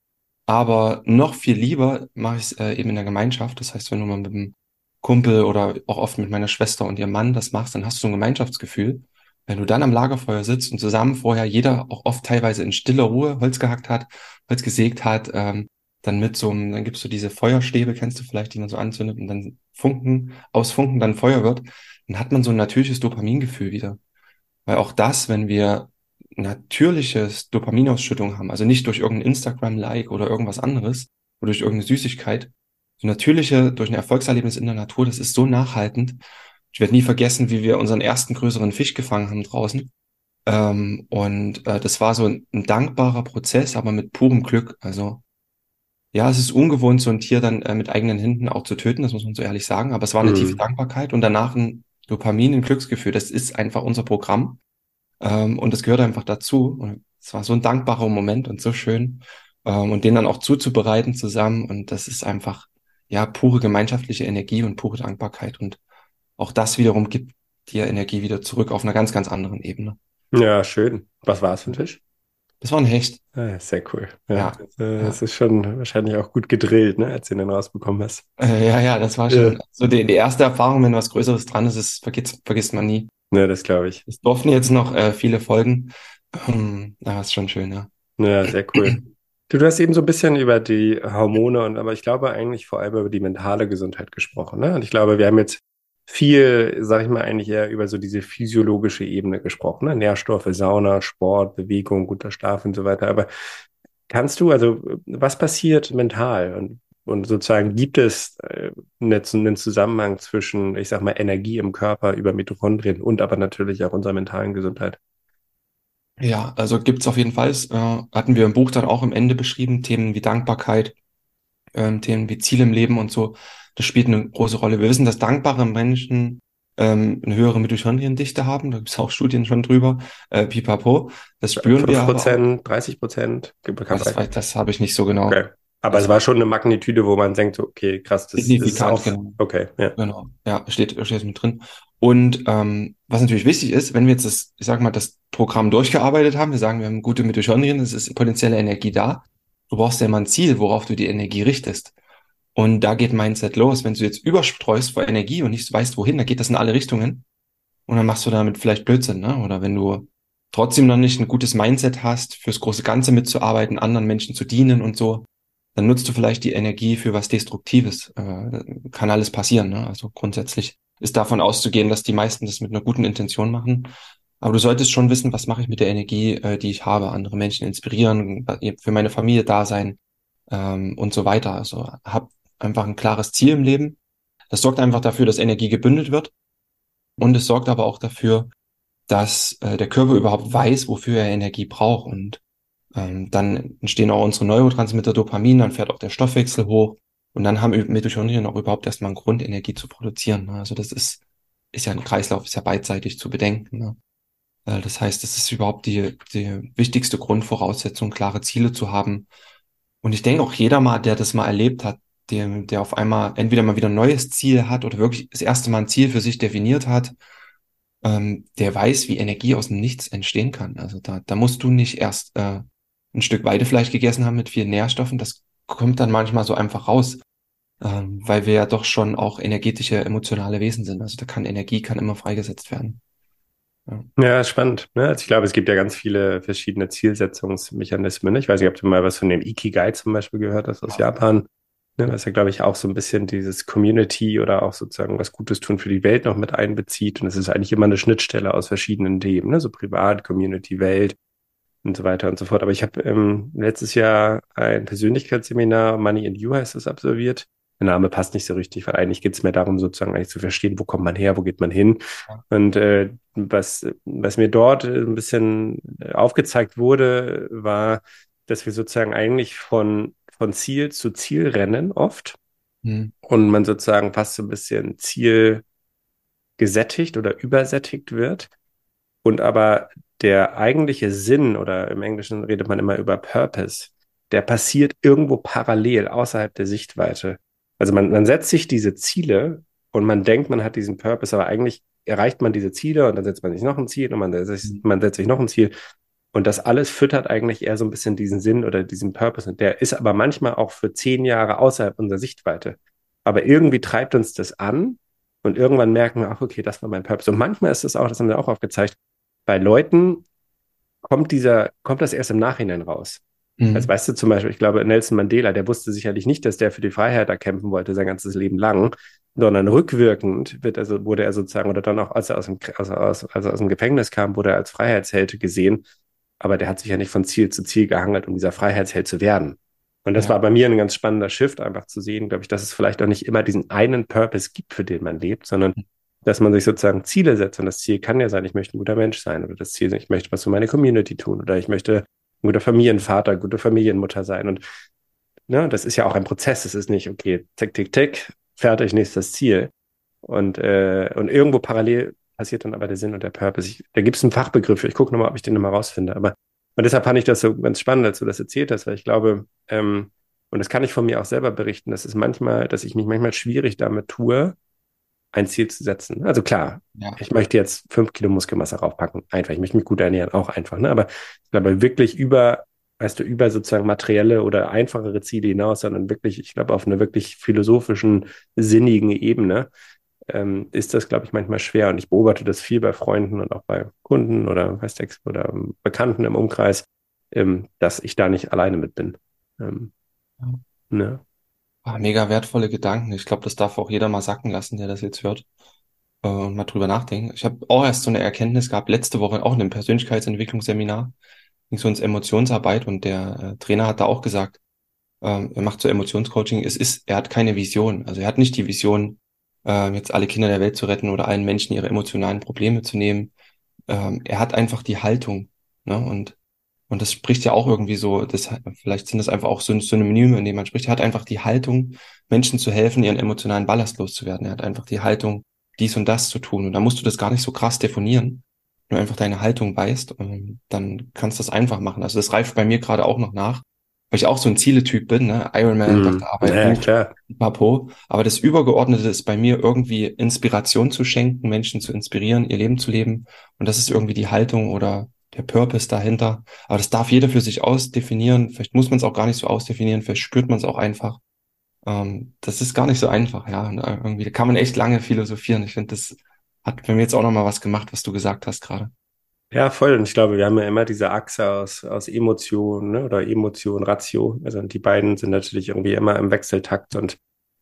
aber noch viel lieber mache ich es äh, eben in der Gemeinschaft. Das heißt, wenn du mal mit einem Kumpel oder auch oft mit meiner Schwester und ihrem Mann das machst, dann hast du so ein Gemeinschaftsgefühl. Wenn du dann am Lagerfeuer sitzt und zusammen vorher jeder auch oft teilweise in stiller Ruhe Holz gehackt hat, Holz gesägt hat, ähm, dann mit so einem, dann gibst du diese Feuerstäbe, kennst du vielleicht, die man so anzündet und dann Funken, aus Funken dann Feuer wird, dann hat man so ein natürliches Dopamingefühl wieder. Weil auch das, wenn wir natürliches Dopaminausschüttung haben, also nicht durch irgendein Instagram-Like oder irgendwas anderes oder durch irgendeine Süßigkeit, so natürliche, durch ein Erfolgserlebnis in der Natur, das ist so nachhaltend. Ich werde nie vergessen, wie wir unseren ersten größeren Fisch gefangen haben draußen. Ähm, und äh, das war so ein, ein dankbarer Prozess, aber mit purem Glück. Also ja, es ist ungewohnt, so ein Tier dann äh, mit eigenen Händen auch zu töten, das muss man so ehrlich sagen. Aber es war eine tiefe Mhm. Dankbarkeit und danach ein Dopamin, ein Glücksgefühl. Das ist einfach unser Programm. Ähm, und das gehört einfach dazu. Und es war so ein dankbarer Moment und so schön. Ähm, und den dann auch zuzubereiten zusammen. Und das ist einfach, ja, pure gemeinschaftliche Energie und pure Dankbarkeit. Und auch das wiederum gibt dir Energie wieder zurück auf einer ganz, ganz anderen Ebene. Ja, schön. Was war es für ein Fisch? Das war ein Hecht. Ah, sehr cool. Ja, Ja, das, äh, ja. das ist schon wahrscheinlich auch gut gedrillt, ne, als du den rausbekommen hast. Äh, ja, ja, das war Ja. schon so die, die erste Erfahrung, wenn was Größeres dran ist, das vergisst, vergisst man nie. Ja, das glaube ich. Es durften jetzt noch äh, viele folgen. Ähm, ja, ist schon schön, ja. Ja, sehr cool. Du, du hast eben so ein bisschen über die Hormone und aber ich glaube eigentlich vor allem über die mentale Gesundheit gesprochen, ne? Und ich glaube, wir haben jetzt viel, sag ich mal, eigentlich eher über so diese physiologische Ebene gesprochen, ne? Nährstoffe, Sauna, Sport, Bewegung, guter Schlaf und so weiter. Aber kannst du, also was passiert mental und, und sozusagen gibt es äh, eine- einen Zusammenhang zwischen, ich sag mal, Energie im Körper über Mitochondrien und aber natürlich auch unserer mentalen Gesundheit? Ja, also gibt's auf jeden Fall. Äh, hatten wir im Buch dann auch am Ende beschrieben, Themen wie Dankbarkeit, ähm, Themen wie Ziel im Leben und so. Das spielt eine große Rolle. Wir wissen, dass dankbare Menschen ähm, eine höhere Mitochondriendichte haben. Da gibt's auch Studien schon drüber. Äh, pipapo. Das spüren wir aber auch. 5%, 30 Prozent. Das, das habe ich nicht so genau. Okay. Aber es war schon eine Magnitude, wo man denkt, okay, krass, das, ist auch, genau. okay, ja. Genau, ja, steht, steht mit drin. Und ähm, was natürlich wichtig ist, wenn wir jetzt das, ich sag mal, das Programm durchgearbeitet haben, wir sagen, wir haben gute Mitochondrien, es ist potenzielle Energie da. Du brauchst ja immer ein Ziel, worauf du die Energie richtest. Und da geht Mindset los. Wenn du jetzt überstreust vor Energie und nicht weißt, wohin, dann geht das in alle Richtungen. Und dann machst du damit vielleicht Blödsinn, ne? Oder wenn du trotzdem noch nicht ein gutes Mindset hast, fürs große Ganze mitzuarbeiten, anderen Menschen zu dienen und so, dann nutzt du vielleicht die Energie für was Destruktives. Äh, kann alles passieren. Ne? Also grundsätzlich ist davon auszugehen, dass die meisten das mit einer guten Intention machen. Aber du solltest schon wissen, was mache ich mit der Energie, äh, die ich habe, andere Menschen inspirieren, für meine Familie da sein ähm, und so weiter. Also hab einfach ein klares Ziel im Leben. Das sorgt einfach dafür, dass Energie gebündelt wird. Und es sorgt aber auch dafür, dass äh, der Körper überhaupt weiß, wofür er Energie braucht. Und ähm, dann entstehen auch unsere Neurotransmitter Dopamin, dann fährt auch der Stoffwechsel hoch. Und dann haben Mitochondrien auch überhaupt erstmal einen Grund, Energie zu produzieren. Ne? Also das ist, ist ja ein Kreislauf, ist ja beidseitig zu bedenken. Ne? Äh, das heißt, es ist überhaupt die, die wichtigste Grundvoraussetzung, klare Ziele zu haben. Und ich denke auch jeder mal, der das mal erlebt hat, der, der auf einmal entweder mal wieder ein neues Ziel hat oder wirklich das erste Mal ein Ziel für sich definiert hat ähm, der weiß, wie Energie aus dem Nichts entstehen kann. Also da, da musst du nicht erst äh, ein Stück Weidefleisch gegessen haben mit vielen Nährstoffen. Das kommt dann manchmal so einfach raus, ähm, weil wir ja doch schon auch energetische, emotionale Wesen sind. Also da kann Energie kann immer freigesetzt werden. Ja, ja spannend. Ne? Also ich glaube, es gibt ja ganz viele verschiedene Zielsetzungsmechanismen. Ich weiß nicht, ob du mal was von dem Ikigai zum Beispiel gehört hast aus ja. Japan. Ne, was ja, glaube ich, auch so ein bisschen dieses Community oder auch sozusagen was Gutes tun für die Welt noch mit einbezieht. Und es ist eigentlich immer eine Schnittstelle aus verschiedenen Themen, ne? so Privat, Community, Welt und so weiter und so fort. Aber ich habe ähm, letztes Jahr ein Persönlichkeitsseminar, Money and You heißt es, absolviert. Der Name passt nicht so richtig, weil eigentlich geht es mehr darum, sozusagen eigentlich zu verstehen, wo kommt man her, wo geht man hin. Und äh, was, was mir dort ein bisschen aufgezeigt wurde, war, dass wir sozusagen eigentlich von von Ziel zu Ziel rennen oft mhm. und man sozusagen fast so ein bisschen Ziel gesättigt oder übersättigt wird und aber der eigentliche Sinn oder im Englischen redet man immer über Purpose, der passiert irgendwo parallel außerhalb der Sichtweite. Also man, man setzt sich diese Ziele und man denkt, man hat diesen Purpose, aber eigentlich erreicht man diese Ziele und dann setzt man sich noch ein Ziel und man setzt, mhm. man setzt sich noch ein Ziel und das alles füttert eigentlich eher so ein bisschen diesen Sinn oder diesen Purpose. Und der ist aber manchmal auch für zehn Jahre außerhalb unserer Sichtweite. Aber irgendwie treibt uns das an und irgendwann merken wir, ach, okay, das war mein Purpose. Und manchmal ist es auch, das haben wir auch aufgezeigt, bei Leuten kommt dieser, kommt das erst im Nachhinein raus. Mhm. Also weißt du zum Beispiel, ich glaube, Nelson Mandela, der wusste sicherlich nicht, dass der für die Freiheit da kämpfen wollte, sein ganzes Leben lang, sondern rückwirkend wird also, wurde er sozusagen, oder dann auch, als er aus dem, also aus, als er aus dem Gefängnis kam, wurde er als Freiheitsheld gesehen aber der hat sich ja nicht von Ziel zu Ziel gehangelt, um dieser Freiheitsheld zu werden. Und das ja. war bei mir ein ganz spannender Shift, einfach zu sehen, glaube ich, dass es vielleicht auch nicht immer diesen einen Purpose gibt, für den man lebt, sondern hm. Dass man sich sozusagen Ziele setzt. Und das Ziel kann ja sein, ich möchte ein guter Mensch sein oder das Ziel, ich möchte was für meine Community tun oder ich möchte ein guter Familienvater, gute Familienmutter sein. Und ne, das ist ja auch ein Prozess. Es ist nicht, okay, tick, tick, tick, fertig, nächstes Ziel. Und, äh, und irgendwo parallel passiert dann aber der Sinn und der Purpose. Ich, da gibt es einen Fachbegriff. Ich gucke nochmal, ob ich den nochmal rausfinde. Aber und deshalb fand ich das so ganz spannend, als du das erzählt hast, weil ich glaube, ähm, und das kann ich von mir auch selber berichten, dass es manchmal, dass ich mich manchmal schwierig damit tue, ein Ziel zu setzen. Also klar, ja. ich möchte jetzt fünf Kilo Muskelmasse raufpacken, einfach. Ich möchte mich gut ernähren, auch einfach. Ne? Aber ich glaube wirklich über, weißt du, über sozusagen materielle oder einfachere Ziele hinaus, sondern wirklich, ich glaube, auf einer wirklich philosophischen, sinnigen Ebene, ähm, ist das, glaube ich, manchmal schwer. Und ich beobachte das viel bei Freunden und auch bei Kunden oder, weißt du, oder Bekannten im Umkreis, ähm, dass ich da nicht alleine mit bin. Ähm, ja. ne? Ah, mega wertvolle Gedanken. Ich glaube, das darf auch jeder mal sacken lassen, der das jetzt hört äh, und mal drüber nachdenken. Ich habe auch erst so eine Erkenntnis gehabt, letzte Woche auch in einem Persönlichkeitsentwicklungsseminar, ging so ins Emotionsarbeit und der äh, Trainer hat da auch gesagt, äh, er macht so Emotionscoaching, es ist, er hat keine Vision. Also er hat nicht die Vision, äh, jetzt alle Kinder der Welt zu retten oder allen Menschen ihre emotionalen Probleme zu nehmen. Ähm, er hat einfach die Haltung. Ne? Und, und das spricht ja auch irgendwie so, das, vielleicht sind das einfach auch so Synonyme, in denen man spricht. Er hat einfach die Haltung, Menschen zu helfen, ihren emotionalen Ballast loszuwerden. Er hat einfach die Haltung, dies und das zu tun. Und da musst du das gar nicht so krass definieren. Nur einfach deine Haltung weißt, ähm, dann kannst du das einfach machen. Also das reift bei mir gerade auch noch nach weil ich auch so ein Zieletyp bin, ne? Ironman, mm. Dr. Arbeit, ja, Buch, klar. Papo. Aber das Übergeordnete ist bei mir irgendwie Inspiration zu schenken, Menschen zu inspirieren, ihr Leben zu leben. Und das ist irgendwie die Haltung oder der Purpose dahinter. Aber das darf jeder für sich ausdefinieren. Vielleicht muss man es auch gar nicht so ausdefinieren, vielleicht spürt man es auch einfach. Ähm, das ist gar nicht so einfach, ja. Und äh, irgendwie da kann man echt lange philosophieren. Ich finde, das hat bei mir jetzt auch nochmal was gemacht, was du gesagt hast gerade. Ja, voll. Und ich glaube, wir haben ja immer diese Achse aus, aus Emotion ne? oder Emotion, Ratio. Also die beiden sind natürlich irgendwie immer im Wechseltakt und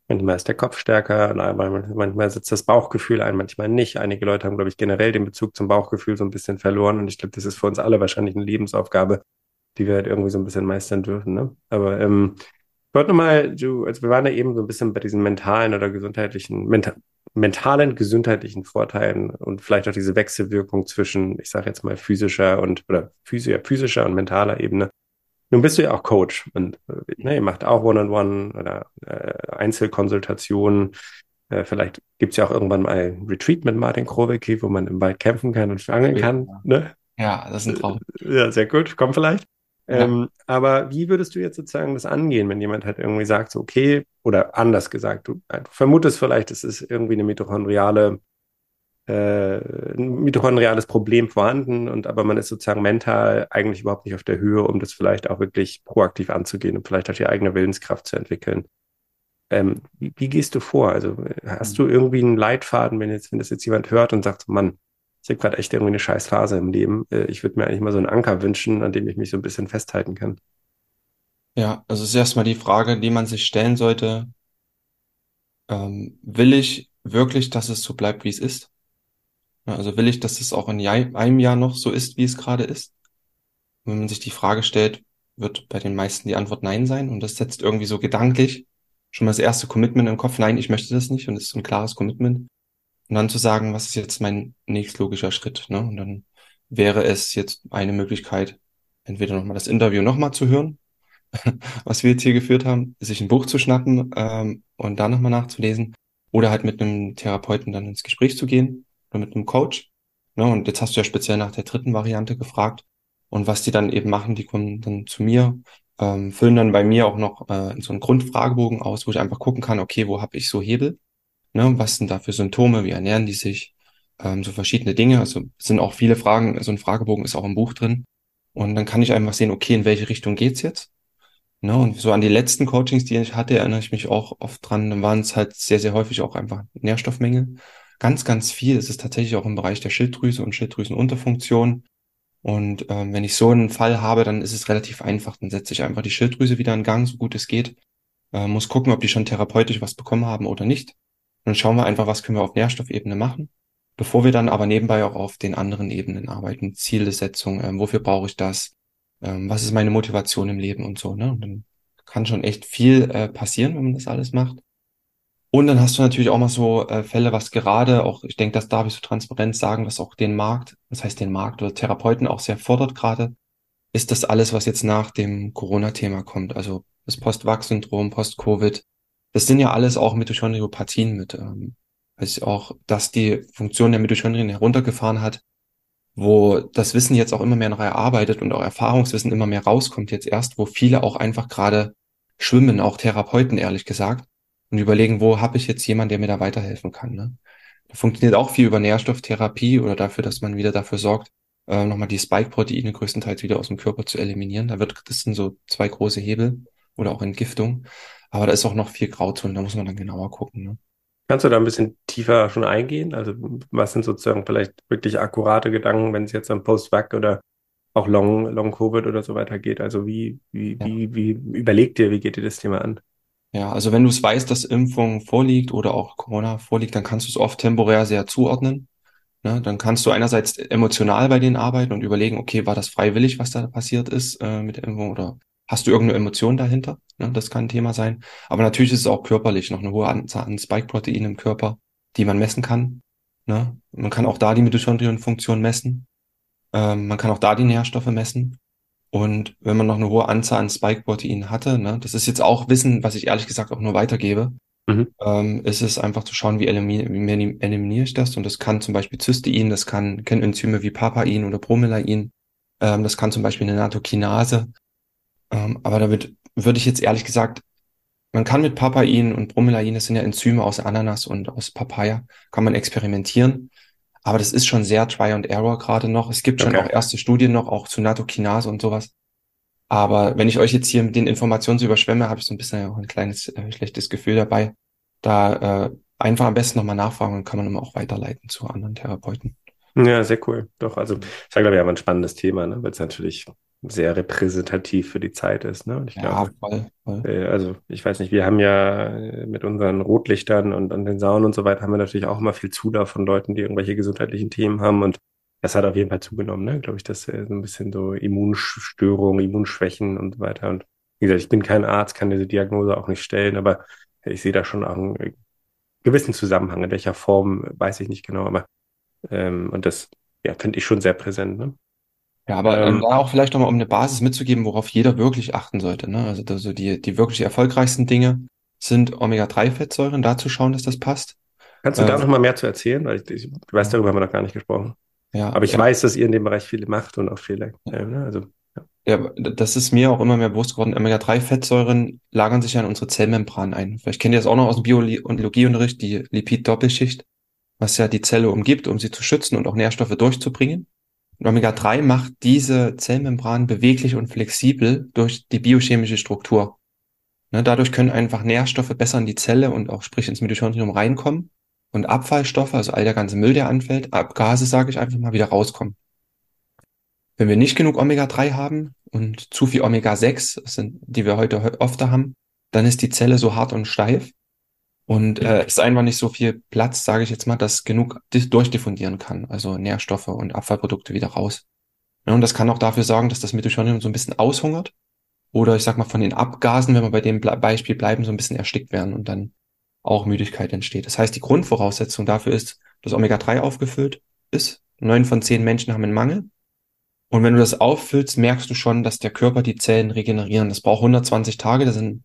manchmal ist der Kopf stärker, manchmal setzt das Bauchgefühl ein, manchmal nicht. Einige Leute haben, glaube ich, generell den Bezug zum Bauchgefühl so ein bisschen verloren und ich glaube, das ist für uns alle wahrscheinlich eine Lebensaufgabe, die wir halt irgendwie so ein bisschen meistern dürfen. Ne? Aber ähm, ich wollte nochmal, du, also wir waren ja eben so ein bisschen bei diesen mentalen oder gesundheitlichen, mental, mentalen gesundheitlichen Vorteilen und vielleicht auch diese Wechselwirkung zwischen, ich sage jetzt mal, physischer und oder physischer, physischer und mentaler Ebene. Nun bist du ja auch Coach und ne, ihr macht auch One-on-One -on -One oder äh, Einzelkonsultationen. Äh, vielleicht gibt's ja auch irgendwann mal ein Retreat mit Martin Krowicki, wo man im Wald kämpfen kann und angeln kann. Ne? Ja, das ist ein Traum. Ja, sehr gut. Komm vielleicht. Ähm, aber wie würdest du jetzt sozusagen das angehen, wenn jemand halt irgendwie sagt, so, okay, oder anders gesagt, du, du vermutest vielleicht, es ist irgendwie eine mitochondriale äh, ein mitochondriales Problem vorhanden und aber man ist sozusagen mental eigentlich überhaupt nicht auf der Höhe, um das vielleicht auch wirklich proaktiv anzugehen und vielleicht auch die eigene Willenskraft zu entwickeln. Ähm, wie, wie, gehst du vor? Also hast du irgendwie einen Leitfaden, wenn jetzt, wenn das jetzt jemand hört und sagt, Mann, ich habe gerade echt irgendwie eine scheiß Phase im Leben. Äh, ich würde mir eigentlich mal so einen Anker wünschen, an dem ich mich so ein bisschen festhalten kann. Ja, also es ist erstmal die Frage, die man sich stellen sollte. Ähm, will ich wirklich, dass es so bleibt, wie es ist? Also will ich, dass es auch in einem Jahr noch so ist, wie es gerade ist? wenn man sich die Frage stellt, wird bei den meisten die Antwort Nein sein. Und das setzt irgendwie so gedanklich schon mal das erste Commitment im Kopf. Nein, ich möchte das nicht. Und das ist ein klares Commitment. Und dann zu sagen, was ist jetzt mein nächstlogischer Schritt? Ne? Und dann wäre es jetzt eine Möglichkeit, entweder nochmal das Interview nochmal zu hören, was wir jetzt hier geführt haben, sich ein Buch zu schnappen ähm, und da nochmal nachzulesen oder halt mit einem Therapeuten dann ins Gespräch zu gehen mit einem Coach. Ne? Und jetzt hast du ja speziell nach der dritten Variante gefragt. Und was die dann eben machen, die kommen dann zu mir, ähm, füllen dann bei mir auch noch äh, so einen Grundfragebogen aus, wo ich einfach gucken kann, okay, wo habe ich so Hebel? Ne? Was sind da für Symptome? Wie ernähren die sich? Ähm, so verschiedene Dinge. Also sind auch viele Fragen, so ein Fragebogen ist auch im Buch drin. Und dann kann ich einfach sehen, okay, in welche Richtung geht's jetzt? Ne? Und so an die letzten Coachings, die ich hatte, erinnere ich mich auch oft dran. Dann waren es halt sehr, sehr häufig auch einfach Nährstoffmängel. Ganz, ganz viel ist es tatsächlich auch im Bereich der Schilddrüse und Schilddrüsenunterfunktion. Und ähm, wenn ich so einen Fall habe, dann ist es relativ einfach. Dann setze ich einfach die Schilddrüse wieder in Gang, so gut es geht. Äh, muss gucken, ob die schon therapeutisch was bekommen haben oder nicht. Und dann schauen wir einfach, was können wir auf Nährstoffebene machen. Bevor wir dann aber nebenbei auch auf den anderen Ebenen arbeiten. Zielsetzung, ähm, wofür brauche ich das? Ähm, was ist meine Motivation im Leben und so. Ne? Und dann kann schon echt viel äh, passieren, wenn man das alles macht. Und dann hast du natürlich auch mal so äh, Fälle, was gerade auch, ich denke, das darf ich so transparent sagen, was auch den Markt, das heißt den Markt oder Therapeuten auch sehr fordert gerade, ist das alles, was jetzt nach dem Corona-Thema kommt. Also das Post-Vax-Syndrom, Post-Covid. Das sind ja alles auch Mitochondriopathien mit, ähm, also auch, dass die Funktion der Mitochondrien heruntergefahren hat, wo das Wissen jetzt auch immer mehr noch erarbeitet und auch Erfahrungswissen immer mehr rauskommt jetzt erst, wo viele auch einfach gerade schwimmen, auch Therapeuten ehrlich gesagt und überlegen, wo habe ich jetzt jemanden, der mir da weiterhelfen kann. Ne? Da funktioniert auch viel über Nährstofftherapie oder dafür, dass man wieder dafür sorgt, äh, nochmal die Spike-Proteine größtenteils wieder aus dem Körper zu eliminieren. Da wird, das sind so zwei große Hebel oder auch Entgiftung. Aber da ist auch noch viel Grauzone, da muss man dann genauer gucken. Ne? Kannst du da ein bisschen tiefer schon eingehen? Also was sind sozusagen vielleicht wirklich akkurate Gedanken, wenn es jetzt am Post-Vac oder auch Long, Long Covid oder so weiter geht? Also wie, wie, ja. wie, wie überlegt ihr, wie geht ihr das Thema an? Ja, also wenn du es weißt, dass Impfung vorliegt oder auch Corona vorliegt, dann kannst du es oft temporär sehr zuordnen. Ne? Dann kannst du einerseits emotional bei denen arbeiten und überlegen, okay, war das freiwillig, was da passiert ist äh, mit der Impfung oder hast du irgendeine Emotion dahinter? Ne? Das kann ein Thema sein. Aber natürlich ist es auch körperlich noch eine hohe Anzahl an Spike-Proteinen im Körper, die man messen kann. Ne? Man kann auch da die Mitochondrienfunktion messen. Ähm, man kann auch da die Nährstoffe messen. Und wenn man noch eine hohe Anzahl an Spike-Proteinen hatte, ne, das ist jetzt auch Wissen, was ich ehrlich gesagt auch nur weitergebe, mhm. ähm, ist es einfach zu schauen, wie, eliminiere, wie eliminiere ich das. Und das kann zum Beispiel Cystein, das kann, kennen Enzyme wie Papain oder Bromelain, ähm, das kann zum Beispiel eine Natokinase. Ähm, aber damit würde ich jetzt ehrlich gesagt, man kann mit Papain und Bromelain, das sind ja Enzyme aus Ananas und aus Papaya, kann man experimentieren. Aber das ist schon sehr Try and Error gerade noch. Es gibt schon okay. auch erste Studien noch, auch zu Natokinase und sowas. Aber wenn ich euch jetzt hier mit den Informationen so überschwemme, habe ich so ein bisschen auch ein kleines äh, schlechtes Gefühl dabei. Da äh, einfach am besten nochmal nachfragen und kann man immer auch weiterleiten zu anderen Therapeuten. Ja, sehr cool. Doch, also ich sage, glaube ich, aber ein spannendes Thema, ne? weil es natürlich sehr repräsentativ für die Zeit ist. Ne? Und ich ja, glaube, voll, voll. Äh, also ich weiß nicht, wir haben ja äh, mit unseren Rotlichtern und an den Saunen und so weiter haben wir natürlich auch immer viel Zulauf von Leuten, die irgendwelche gesundheitlichen Themen haben und das hat auf jeden Fall zugenommen, ne? glaube ich, dass äh, so ein bisschen so Immunstörungen, Immunschwächen und so weiter. Und wie gesagt, ich bin kein Arzt, kann diese Diagnose auch nicht stellen, aber ich sehe da schon auch einen gewissen Zusammenhang. In welcher Form weiß ich nicht genau, aber ähm, und das ja, finde ich schon sehr präsent. Ne? Ja, aber ähm, da auch vielleicht nochmal, um eine Basis mitzugeben, worauf jeder wirklich achten sollte. Ne? Also, also die, die wirklich erfolgreichsten Dinge sind Omega-3-Fettsäuren, da zu schauen, dass das passt. Kannst du da ähm, nochmal mehr zu erzählen? Weil ich, ich weiß, darüber haben wir noch gar nicht gesprochen. Ja, Aber ich ja. weiß, dass ihr in dem Bereich viele macht und auch viele. Ja. Ne? Also, ja. ja, das ist mir auch immer mehr bewusst geworden. Omega-3-Fettsäuren lagern sich ja in unsere Zellmembran ein. Vielleicht kennt ihr das auch noch aus dem Biologieunterricht, die Lipid-Doppelschicht. was ja die Zelle umgibt, um sie zu schützen und auch Nährstoffe durchzubringen. Und Omega-3 macht diese Zellmembran beweglich und flexibel durch die biochemische Struktur. Ne, dadurch können einfach Nährstoffe besser in die Zelle und auch sprich ins Mitochondrium reinkommen und Abfallstoffe, also all der ganze Müll, der anfällt, Abgase, sage ich einfach mal, wieder rauskommen. Wenn wir nicht genug Omega-3 haben und zu viel Omega-6, sind, die wir heute oft haben, dann ist die Zelle so hart und steif und äh, ist einfach nicht so viel Platz, sage ich jetzt mal, dass genug durchdiffundieren kann, also Nährstoffe und Abfallprodukte wieder raus. Ja, und das kann auch dafür sorgen, dass das Mitochondrium so ein bisschen aushungert oder ich sag mal von den Abgasen, wenn wir bei dem Beispiel bleiben, so ein bisschen erstickt werden und dann auch Müdigkeit entsteht. Das heißt, die Grundvoraussetzung dafür ist, dass Omega-3 aufgefüllt ist. Neun von zehn Menschen haben einen Mangel. Und wenn du das auffüllst, merkst du schon, dass der Körper die Zellen regenerieren. Das braucht 120 Tage. Da sind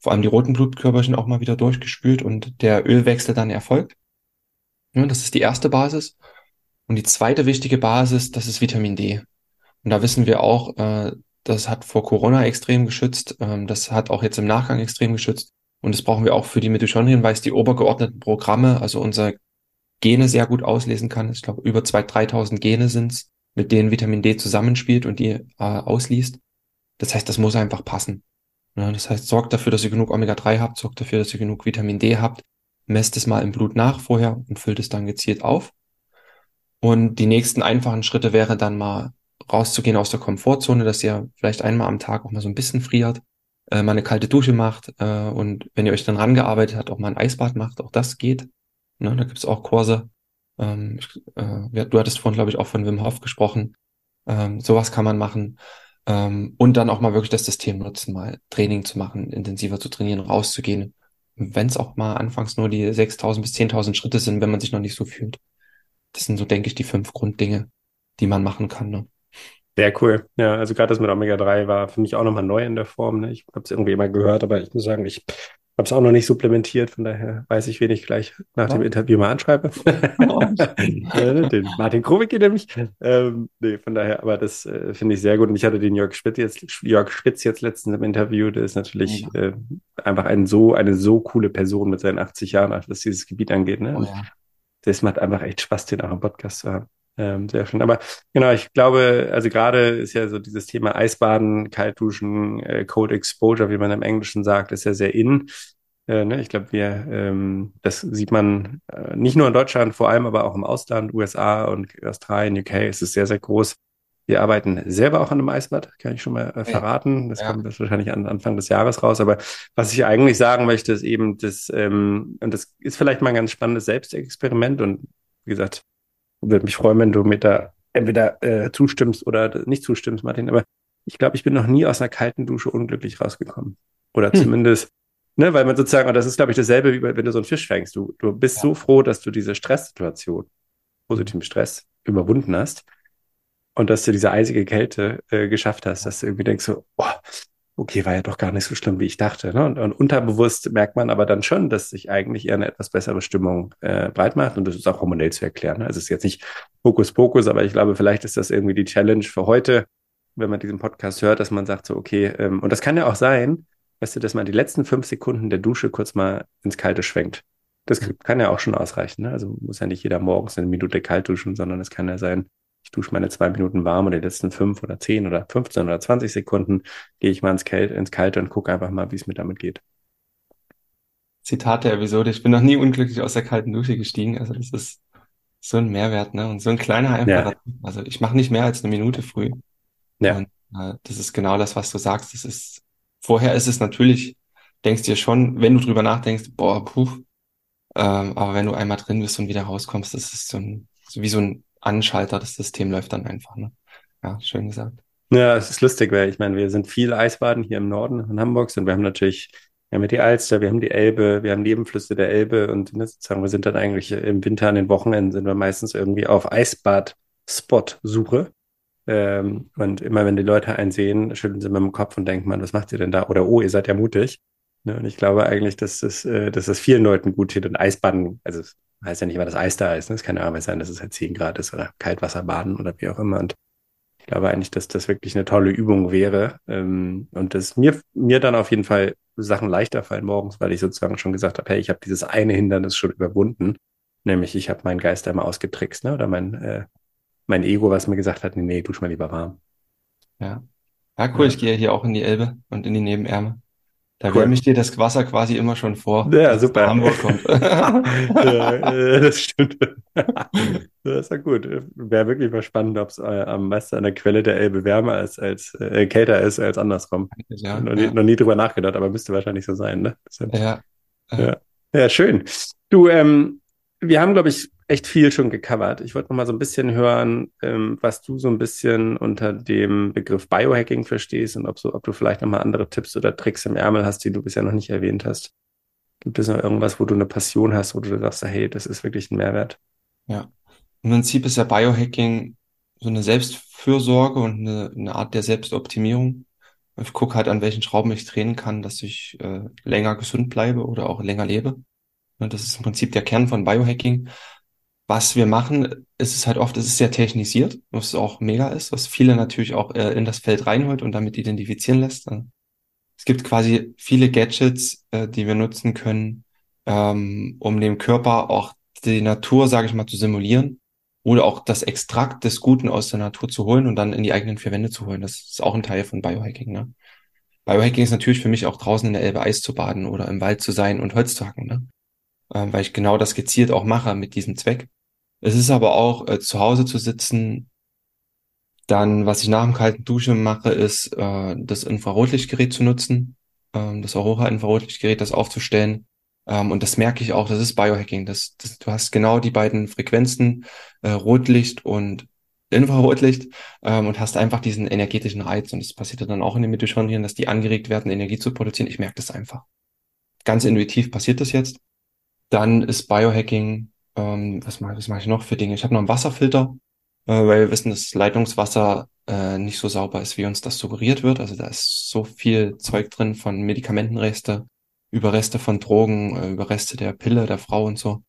vor allem die roten Blutkörperchen auch mal wieder durchgespült und der Ölwechsel dann erfolgt. Ja, das ist die erste Basis. Und die zweite wichtige Basis, das ist Vitamin D. Und da wissen wir auch, äh, das hat vor Corona extrem geschützt. Ähm, das hat auch jetzt im Nachgang extrem geschützt. Und das brauchen wir auch für die Mitochondrien, weil es die obergeordneten Programme, also unsere Gene sehr gut auslesen kann. Ich glaube, über 2.000, 3.000 Gene sind's, mit denen Vitamin D zusammenspielt und die äh, ausliest. Das heißt, das muss einfach passen. Ja, das heißt, sorgt dafür, dass ihr genug Omega-3 habt, sorgt dafür, dass ihr genug Vitamin D habt, messt es mal im Blut nach vorher und füllt es dann gezielt auf. Und die nächsten einfachen Schritte wäre dann mal rauszugehen aus der Komfortzone, dass ihr vielleicht einmal am Tag auch mal so ein bisschen friert, äh, mal eine kalte Dusche macht äh, und wenn ihr euch dann rangearbeitet habt, auch mal ein Eisbad macht, auch das geht. Ne, da gibt's auch Kurse. Ähm, ich, äh, du hattest vorhin, glaube ich, auch von Wim Hof gesprochen. Ähm, sowas kann man machen. Ähm, und dann auch mal wirklich das System nutzen, mal Training zu machen, intensiver zu trainieren, rauszugehen. Wenn es auch mal anfangs nur die 6.000 bis 10.000 Schritte sind, wenn man sich noch nicht so fühlt. Das sind so, denke ich, die fünf Grunddinge, die man machen kann. Ne? Sehr cool. Ja, also gerade das mit Omega-3 war für mich auch nochmal neu in der Form. Ne? Ich habe es irgendwie immer gehört, aber ich muss sagen, ich habe es auch noch nicht supplementiert, von daher weiß ich, wen ich gleich nach ja. dem Interview mal anschreibe. den Martin Krowicki nämlich. Ähm, nee, von daher, aber das äh, finde ich sehr gut. Und ich hatte den Jörg Spitz jetzt, Jörg Spitz jetzt letztens im Interview. Der ist natürlich ja. äh, einfach ein so, eine so coole Person mit seinen 80 Jahren, was dieses Gebiet angeht. Ne? Oh, ja. Das macht einfach echt Spaß, den auch im Podcast zu haben. Ähm, sehr schön. Aber genau, ich glaube, also gerade ist ja so dieses Thema Eisbaden, Kaltduschen, äh, Cold Exposure, wie man im Englischen sagt, ist ja sehr in. Äh, ne? Ich glaube, wir, ähm, das sieht man äh, nicht nur in Deutschland, vor allem aber auch im Ausland, USA und Australien, UK, ist es sehr, sehr groß. Wir arbeiten selber auch an einem Eisbad, kann ich schon mal äh, verraten. Das ja. kommt das wahrscheinlich an Anfang des Jahres raus. Aber was ich eigentlich sagen möchte, ist eben, das, ähm, und das ist vielleicht mal ein ganz spannendes Selbstexperiment. Und wie gesagt, würde mich freuen, wenn du mir da entweder äh, zustimmst oder nicht zustimmst, Martin. Aber ich glaube, ich bin noch nie aus einer kalten Dusche unglücklich rausgekommen. Oder hm. zumindest, ne, weil man sozusagen, und das ist, glaube ich, dasselbe, wie wenn du so einen Fisch fängst. Du, du bist ja. so froh, dass du diese Stresssituation, positiven Stress, überwunden hast und dass du diese eisige Kälte äh, geschafft hast, dass du irgendwie denkst so, oh, okay, war ja doch gar nicht so schlimm, wie ich dachte. Ne? Und, und unterbewusst merkt man aber dann schon, dass sich eigentlich eher eine etwas bessere Stimmung äh, breit macht. Und das ist auch hormonell zu erklären. Ne? Also es ist jetzt nicht Hokuspokus, aber ich glaube, vielleicht ist das irgendwie die Challenge für heute, wenn man diesen Podcast hört, dass man sagt so, okay, ähm, und das kann ja auch sein, weißt du, dass man die letzten fünf Sekunden der Dusche kurz mal ins Kalte schwenkt. Das kann ja auch schon ausreichen. Ne? Also muss ja nicht jeder morgens eine Minute kalt duschen, sondern es kann ja sein, ich dusche meine zwei Minuten warm und die letzten fünf oder zehn oder 15 oder 20 Sekunden gehe ich mal ins, Kälte, ins Kalte und gucke einfach mal, wie es mir damit geht. Zitat der Episode, ich bin noch nie unglücklich aus der kalten Dusche gestiegen. Also das ist so ein Mehrwert, ne? Und so ein kleiner einfacher. Ja. Also ich mache nicht mehr als eine Minute früh. Ja. Und äh, das ist genau das, was du sagst. Das ist, vorher ist es natürlich, denkst dir schon, wenn du drüber nachdenkst, boah, puh. Ähm, aber wenn du einmal drin bist und wieder rauskommst, das ist so ein, so wie so ein Anschalter, das System läuft dann einfach. Ne? Ja, schön gesagt. Ja, es ist lustig, weil ich meine, wir sind viel Eisbaden hier im Norden von Hamburg und wir haben natürlich, wir haben die Alster, wir haben die Elbe, wir haben Nebenflüsse der Elbe und ne, sozusagen, wir sind dann eigentlich im Winter an den Wochenenden sind wir meistens irgendwie auf Eisbad-Spot-Suche. Ähm, und immer wenn die Leute einen sehen, schütteln sie mit dem Kopf und denken, man, was macht ihr denn da? Oder oh, ihr seid ja mutig. Ne, und ich glaube eigentlich, dass das, äh, dass das vielen Leuten gut tut und Eisbaden, also heißt ja nicht immer, dass Eis da ist. Ne? Es kann ja auch sein, dass es halt 10 Grad ist oder Kaltwasserbaden oder wie auch immer. Und ich glaube eigentlich, dass das wirklich eine tolle Übung wäre. Ähm, und dass mir, mir dann auf jeden Fall Sachen leichter fallen morgens, weil ich sozusagen schon gesagt habe, hey, ich habe dieses eine Hindernis schon überwunden. Nämlich, ich habe meinen Geist einmal ausgetrickst, ne? Oder mein, äh, mein Ego, was mir gesagt hat, nee, nee, dusch mal lieber warm. Ja. Ja, cool. Ja. Ich gehe hier auch in die Elbe und in die Nebenärme. Da Cool. ich dir das Wasser quasi immer schon vor, Ja, super. Hamburg kommt. ja, äh, das stimmt. Das ist ja gut. Wäre wirklich mal spannend, ob es äh, am meisten an der Quelle der Elbe wärmer als, als äh, kälter ist als andersrum. Ja, noch, nie, ja, noch nie drüber nachgedacht, aber müsste wahrscheinlich so sein, ne? Deshalb- ja. Ja. Ja, schön. Du, ähm, wir haben, glaube ich, echt viel schon gecovert. Ich wollte noch mal so ein bisschen hören, ähm, was du so ein bisschen unter dem Begriff Biohacking verstehst und ob, so, ob du vielleicht noch mal andere Tipps oder Tricks im Ärmel hast, die du bisher noch nicht erwähnt hast. Gibt es noch irgendwas, wo du eine Passion hast, wo du sagst, hey, das ist wirklich ein Mehrwert? Im Prinzip ist ja Biohacking so eine Selbstfürsorge und eine, eine Art der Selbstoptimierung. Ich gucke halt, an welchen Schrauben ich drehen kann, dass ich äh, länger gesund bleibe oder auch länger lebe. Das ist im Prinzip der Kern von Biohacking. Was wir machen, ist es halt oft, es ist sehr technisiert, was auch mega ist, was viele natürlich auch äh, in das Feld reinholt und damit identifizieren lässt. Es gibt quasi viele Gadgets, äh, die wir nutzen können, ähm, um dem Körper auch die Natur, sage ich mal, zu simulieren oder auch das Extrakt des Guten aus der Natur zu holen und dann in die eigenen vier Wände zu holen. Das ist auch ein Teil von Biohacking. Ne? Biohacking ist natürlich für mich auch draußen in der Elbe Eis zu baden oder im Wald zu sein und Holz zu hacken, ne? ähm, weil ich genau das gezielt auch mache mit diesem Zweck. Es ist aber auch äh, zu Hause zu sitzen. Dann, was ich nach dem kalten Duschen mache, ist äh, das Infrarotlichtgerät zu nutzen, ähm, das Aurora-Infrarotlichtgerät, das aufzustellen. Ähm, und das merke ich auch, das ist Biohacking. Das, das, du hast genau die beiden Frequenzen, äh, Rotlicht und Infrarotlicht, ähm, und hast einfach diesen energetischen Reiz. Und das passiert dann auch in den Mitochondrien, dass die angeregt werden, Energie zu produzieren. Ich merke das einfach. Ganz intuitiv passiert das jetzt. Dann ist Biohacking, ähm, was mache was mach ich noch für Dinge? Ich habe noch einen Wasserfilter, äh, weil wir wissen, dass Leitungswasser äh, nicht so sauber ist, wie uns das suggeriert wird. Also da ist so viel Zeug drin von Medikamentenreste, Überreste von Drogen, äh, Überreste der Pille der Frau und so.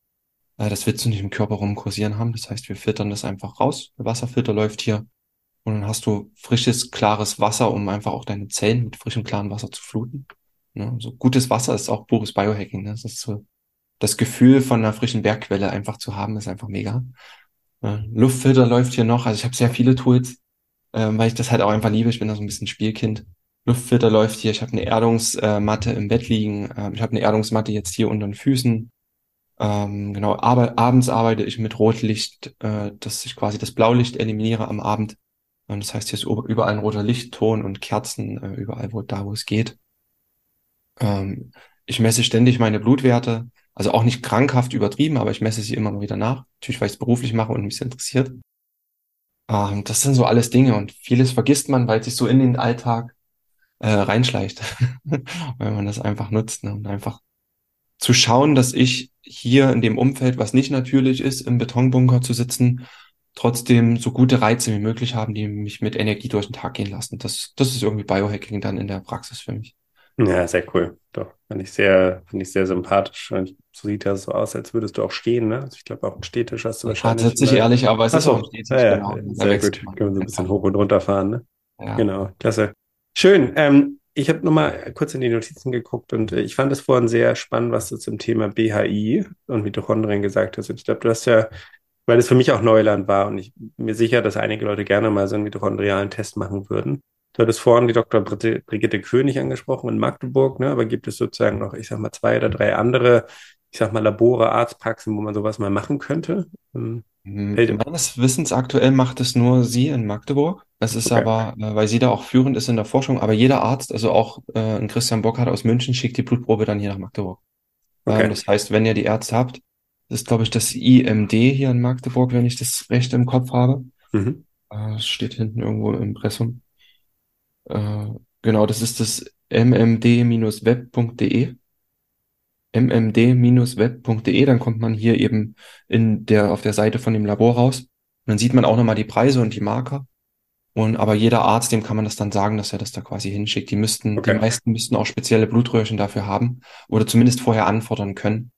Äh, das willst du nicht im Körper rumkursieren haben. Das heißt, wir filtern das einfach raus. Der Wasserfilter läuft hier. Und dann hast du frisches, klares Wasser, um einfach auch deine Zellen mit frischem, klaren Wasser zu fluten. Ne? So gutes Wasser ist auch pures Biohacking. Ne? Das ist so das Gefühl von einer frischen Bergquelle einfach zu haben, ist einfach mega. Ja, Luftfilter läuft hier noch. Also ich habe sehr viele Tools, ähm, weil ich das halt auch einfach liebe. Ich bin da so ein bisschen Spielkind. Luftfilter läuft hier. Ich habe eine Erdungsmatte im Bett liegen. Ähm, ich habe eine Erdungsmatte jetzt hier unter den Füßen. Ähm, genau, aber abends arbeite ich mit Rotlicht, äh, dass ich quasi das Blaulicht eliminiere am Abend. Und das heißt, hier ist überall ein roter Lichtton und Kerzen, äh, überall, wo da, wo es geht. Ähm, ich messe ständig meine Blutwerte. Also auch nicht krankhaft übertrieben, aber ich messe sie immer mal wieder nach. Natürlich, weil ich es beruflich mache und mich interessiert. Ähm, das sind so alles Dinge und vieles vergisst man, weil es sich so in den Alltag äh, reinschleicht, weil man das einfach nutzt ne? und einfach zu schauen, dass ich hier in dem Umfeld, was nicht natürlich ist, im Betonbunker zu sitzen, trotzdem so gute Reize wie möglich haben, die mich mit Energie durch den Tag gehen lassen. Das, das ist irgendwie Biohacking dann in der Praxis für mich. Ja, sehr cool. Doch, finde ich sehr, finde ich sehr sympathisch. Und so sieht das so aus, als würdest du auch stehen, ne? Also ich glaube, auch einen Stehtisch hast du wahrscheinlich. das ist ehrlich, aber es Ach ist auch ein Stehtisch, Ja, ja, genau. Sehr gut. Können wir so ein bisschen hoch und runter fahren, ne? Ja. Genau, klasse. Schön. Ähm, ich habe nochmal kurz in die Notizen geguckt und äh, ich fand es vorhin sehr spannend, was du zum Thema BHI und Mitochondrien gesagt hast. Und ich glaube, du hast ja, weil es für mich auch Neuland war und ich bin mir sicher, dass einige Leute gerne mal so einen mitochondrialen Test machen würden. Du hattest vorhin die Dr. Brigitte, König angesprochen in Magdeburg, ne? Aber gibt es sozusagen noch, ich sag mal, zwei oder drei andere, ich sag mal, Labore, Arztpraxen, wo man sowas mal machen könnte? Ähm, Hm, Hält- Meines Wissens aktuell macht es nur sie in Magdeburg. Es ist Okay. aber, äh, weil sie da auch führend ist in der Forschung, aber jeder Arzt, also auch äh, ein Christian Burkhardt aus München, schickt die Blutprobe dann hier nach Magdeburg. Okay. Ähm, das heißt, wenn ihr die Ärzte habt, das ist, glaube ich, das IMD hier in Magdeburg, wenn ich das recht im Kopf habe. Mhm. Äh, steht hinten irgendwo im Impressum. Äh, genau, das ist das mmd-web.de. mmd-web.de, dann kommt man hier eben in der, auf der Seite von dem Labor raus. Und dann sieht man auch nochmal die Preise und die Marker. Und aber jeder Arzt, dem kann man das dann sagen, dass er das da quasi hinschickt. Die müssten, Okay. die meisten müssten auch spezielle Blutröhrchen dafür haben oder zumindest vorher anfordern können.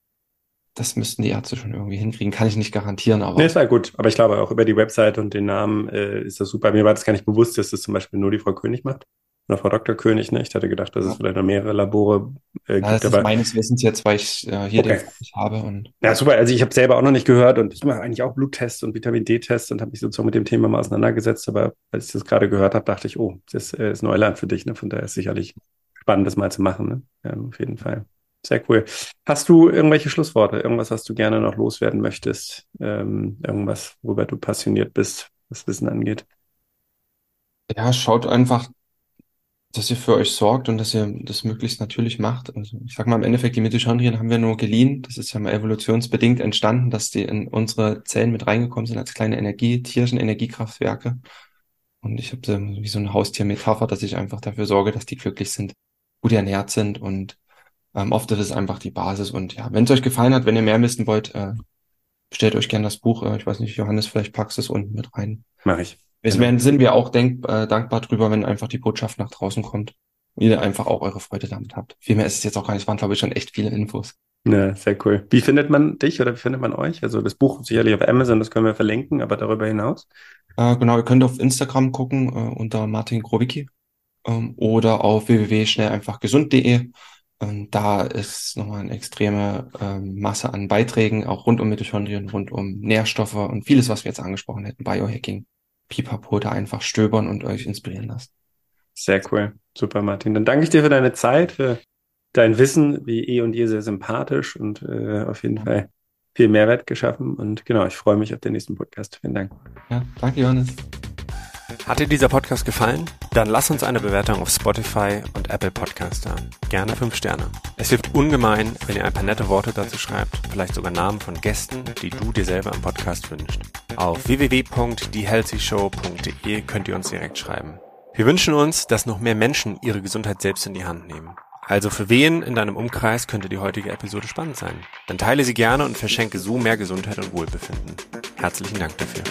Das müssten die Ärzte schon irgendwie hinkriegen. Kann ich nicht garantieren, aber Nee, ist ja gut. Aber ich glaube auch über die Website und den Namen äh, ist das super. Mir war das gar nicht bewusst, dass das zum Beispiel nur die Frau König macht. Oder Frau Dr. König, ne? Ich hatte gedacht, dass es vielleicht noch mehrere Labore äh, gibt. Ja, das ist meines Wissens jetzt, weil ich äh, hier okay. den habe. Und ja, super. Also ich habe selber auch noch nicht gehört und ich mache eigentlich auch Bluttests und Vitamin D-Tests und habe mich sozusagen mit dem Thema mal auseinandergesetzt. Aber als ich das gerade gehört habe, dachte ich, oh, das äh, ist Neuland für dich. Ne? Von daher ist sicherlich spannend, das mal zu machen. Ne? Ja, auf jeden Fall. Sehr cool. Hast du irgendwelche Schlussworte? Irgendwas, was du gerne noch loswerden möchtest? Ähm, irgendwas, worüber du passioniert bist, was Wissen angeht? Ja, schaut einfach, dass ihr für euch sorgt und dass ihr das möglichst natürlich macht. Also ich sag mal, im Endeffekt, die Mitochondrien haben wir nur geliehen. Das ist ja mal evolutionsbedingt entstanden, dass die in unsere Zellen mit reingekommen sind als kleine Energie, tierischen Energiekraftwerke. Und ich habe wie so eine Haustiermetapher, dass ich einfach dafür sorge, dass die glücklich sind, gut ernährt sind und ähm, oft ist es einfach die Basis. Und ja, wenn es euch gefallen hat, wenn ihr mehr wissen wollt, äh, bestellt euch gerne das Buch. Äh, ich weiß nicht, Johannes, vielleicht packst du es unten mit rein. Mach ich. Es genau. sind wir auch denk, äh, dankbar drüber, wenn einfach die Botschaft nach draußen kommt. Und ihr einfach auch eure Freude damit habt. Vielmehr ist es jetzt auch gar nicht, waren glaube ich schon echt viele Infos. Ja, sehr cool. Wie findet man dich oder wie findet man euch? Also das Buch sicherlich auf Amazon, das können wir verlinken, aber darüber hinaus? Äh, genau, ihr könnt auf Instagram gucken äh, unter Martin Growicki ähm, oder auf www.schnelleinfachgesund.de. Ähm, da ist nochmal eine extreme ähm, Masse an Beiträgen, auch rund um Mitochondrien, rund um Nährstoffe und vieles, was wir jetzt angesprochen hätten, Biohacking, Pipapo, da einfach stöbern und euch inspirieren lassen. Sehr cool. Super, Martin. Dann danke ich dir für deine Zeit, für dein Wissen, wie eh und je sehr sympathisch und äh, auf jeden Fall viel Mehrwert geschaffen. Und genau, ich freue mich auf den nächsten Podcast. Vielen Dank. Ja, danke, Johannes. Hat dir dieser Podcast gefallen? Dann lass uns eine Bewertung auf Spotify und Apple Podcast da. Gerne fünf Sterne. Es hilft ungemein, wenn ihr ein paar nette Worte dazu schreibt, vielleicht sogar Namen von Gästen, die du dir selber im Podcast wünschst. Auf www.thehealthyshow.de könnt ihr uns direkt schreiben. Wir wünschen uns, dass noch mehr Menschen ihre Gesundheit selbst in die Hand nehmen. Also für wen in deinem Umkreis könnte die heutige Episode spannend sein? Dann teile sie gerne und verschenke so mehr Gesundheit und Wohlbefinden. Herzlichen Dank dafür.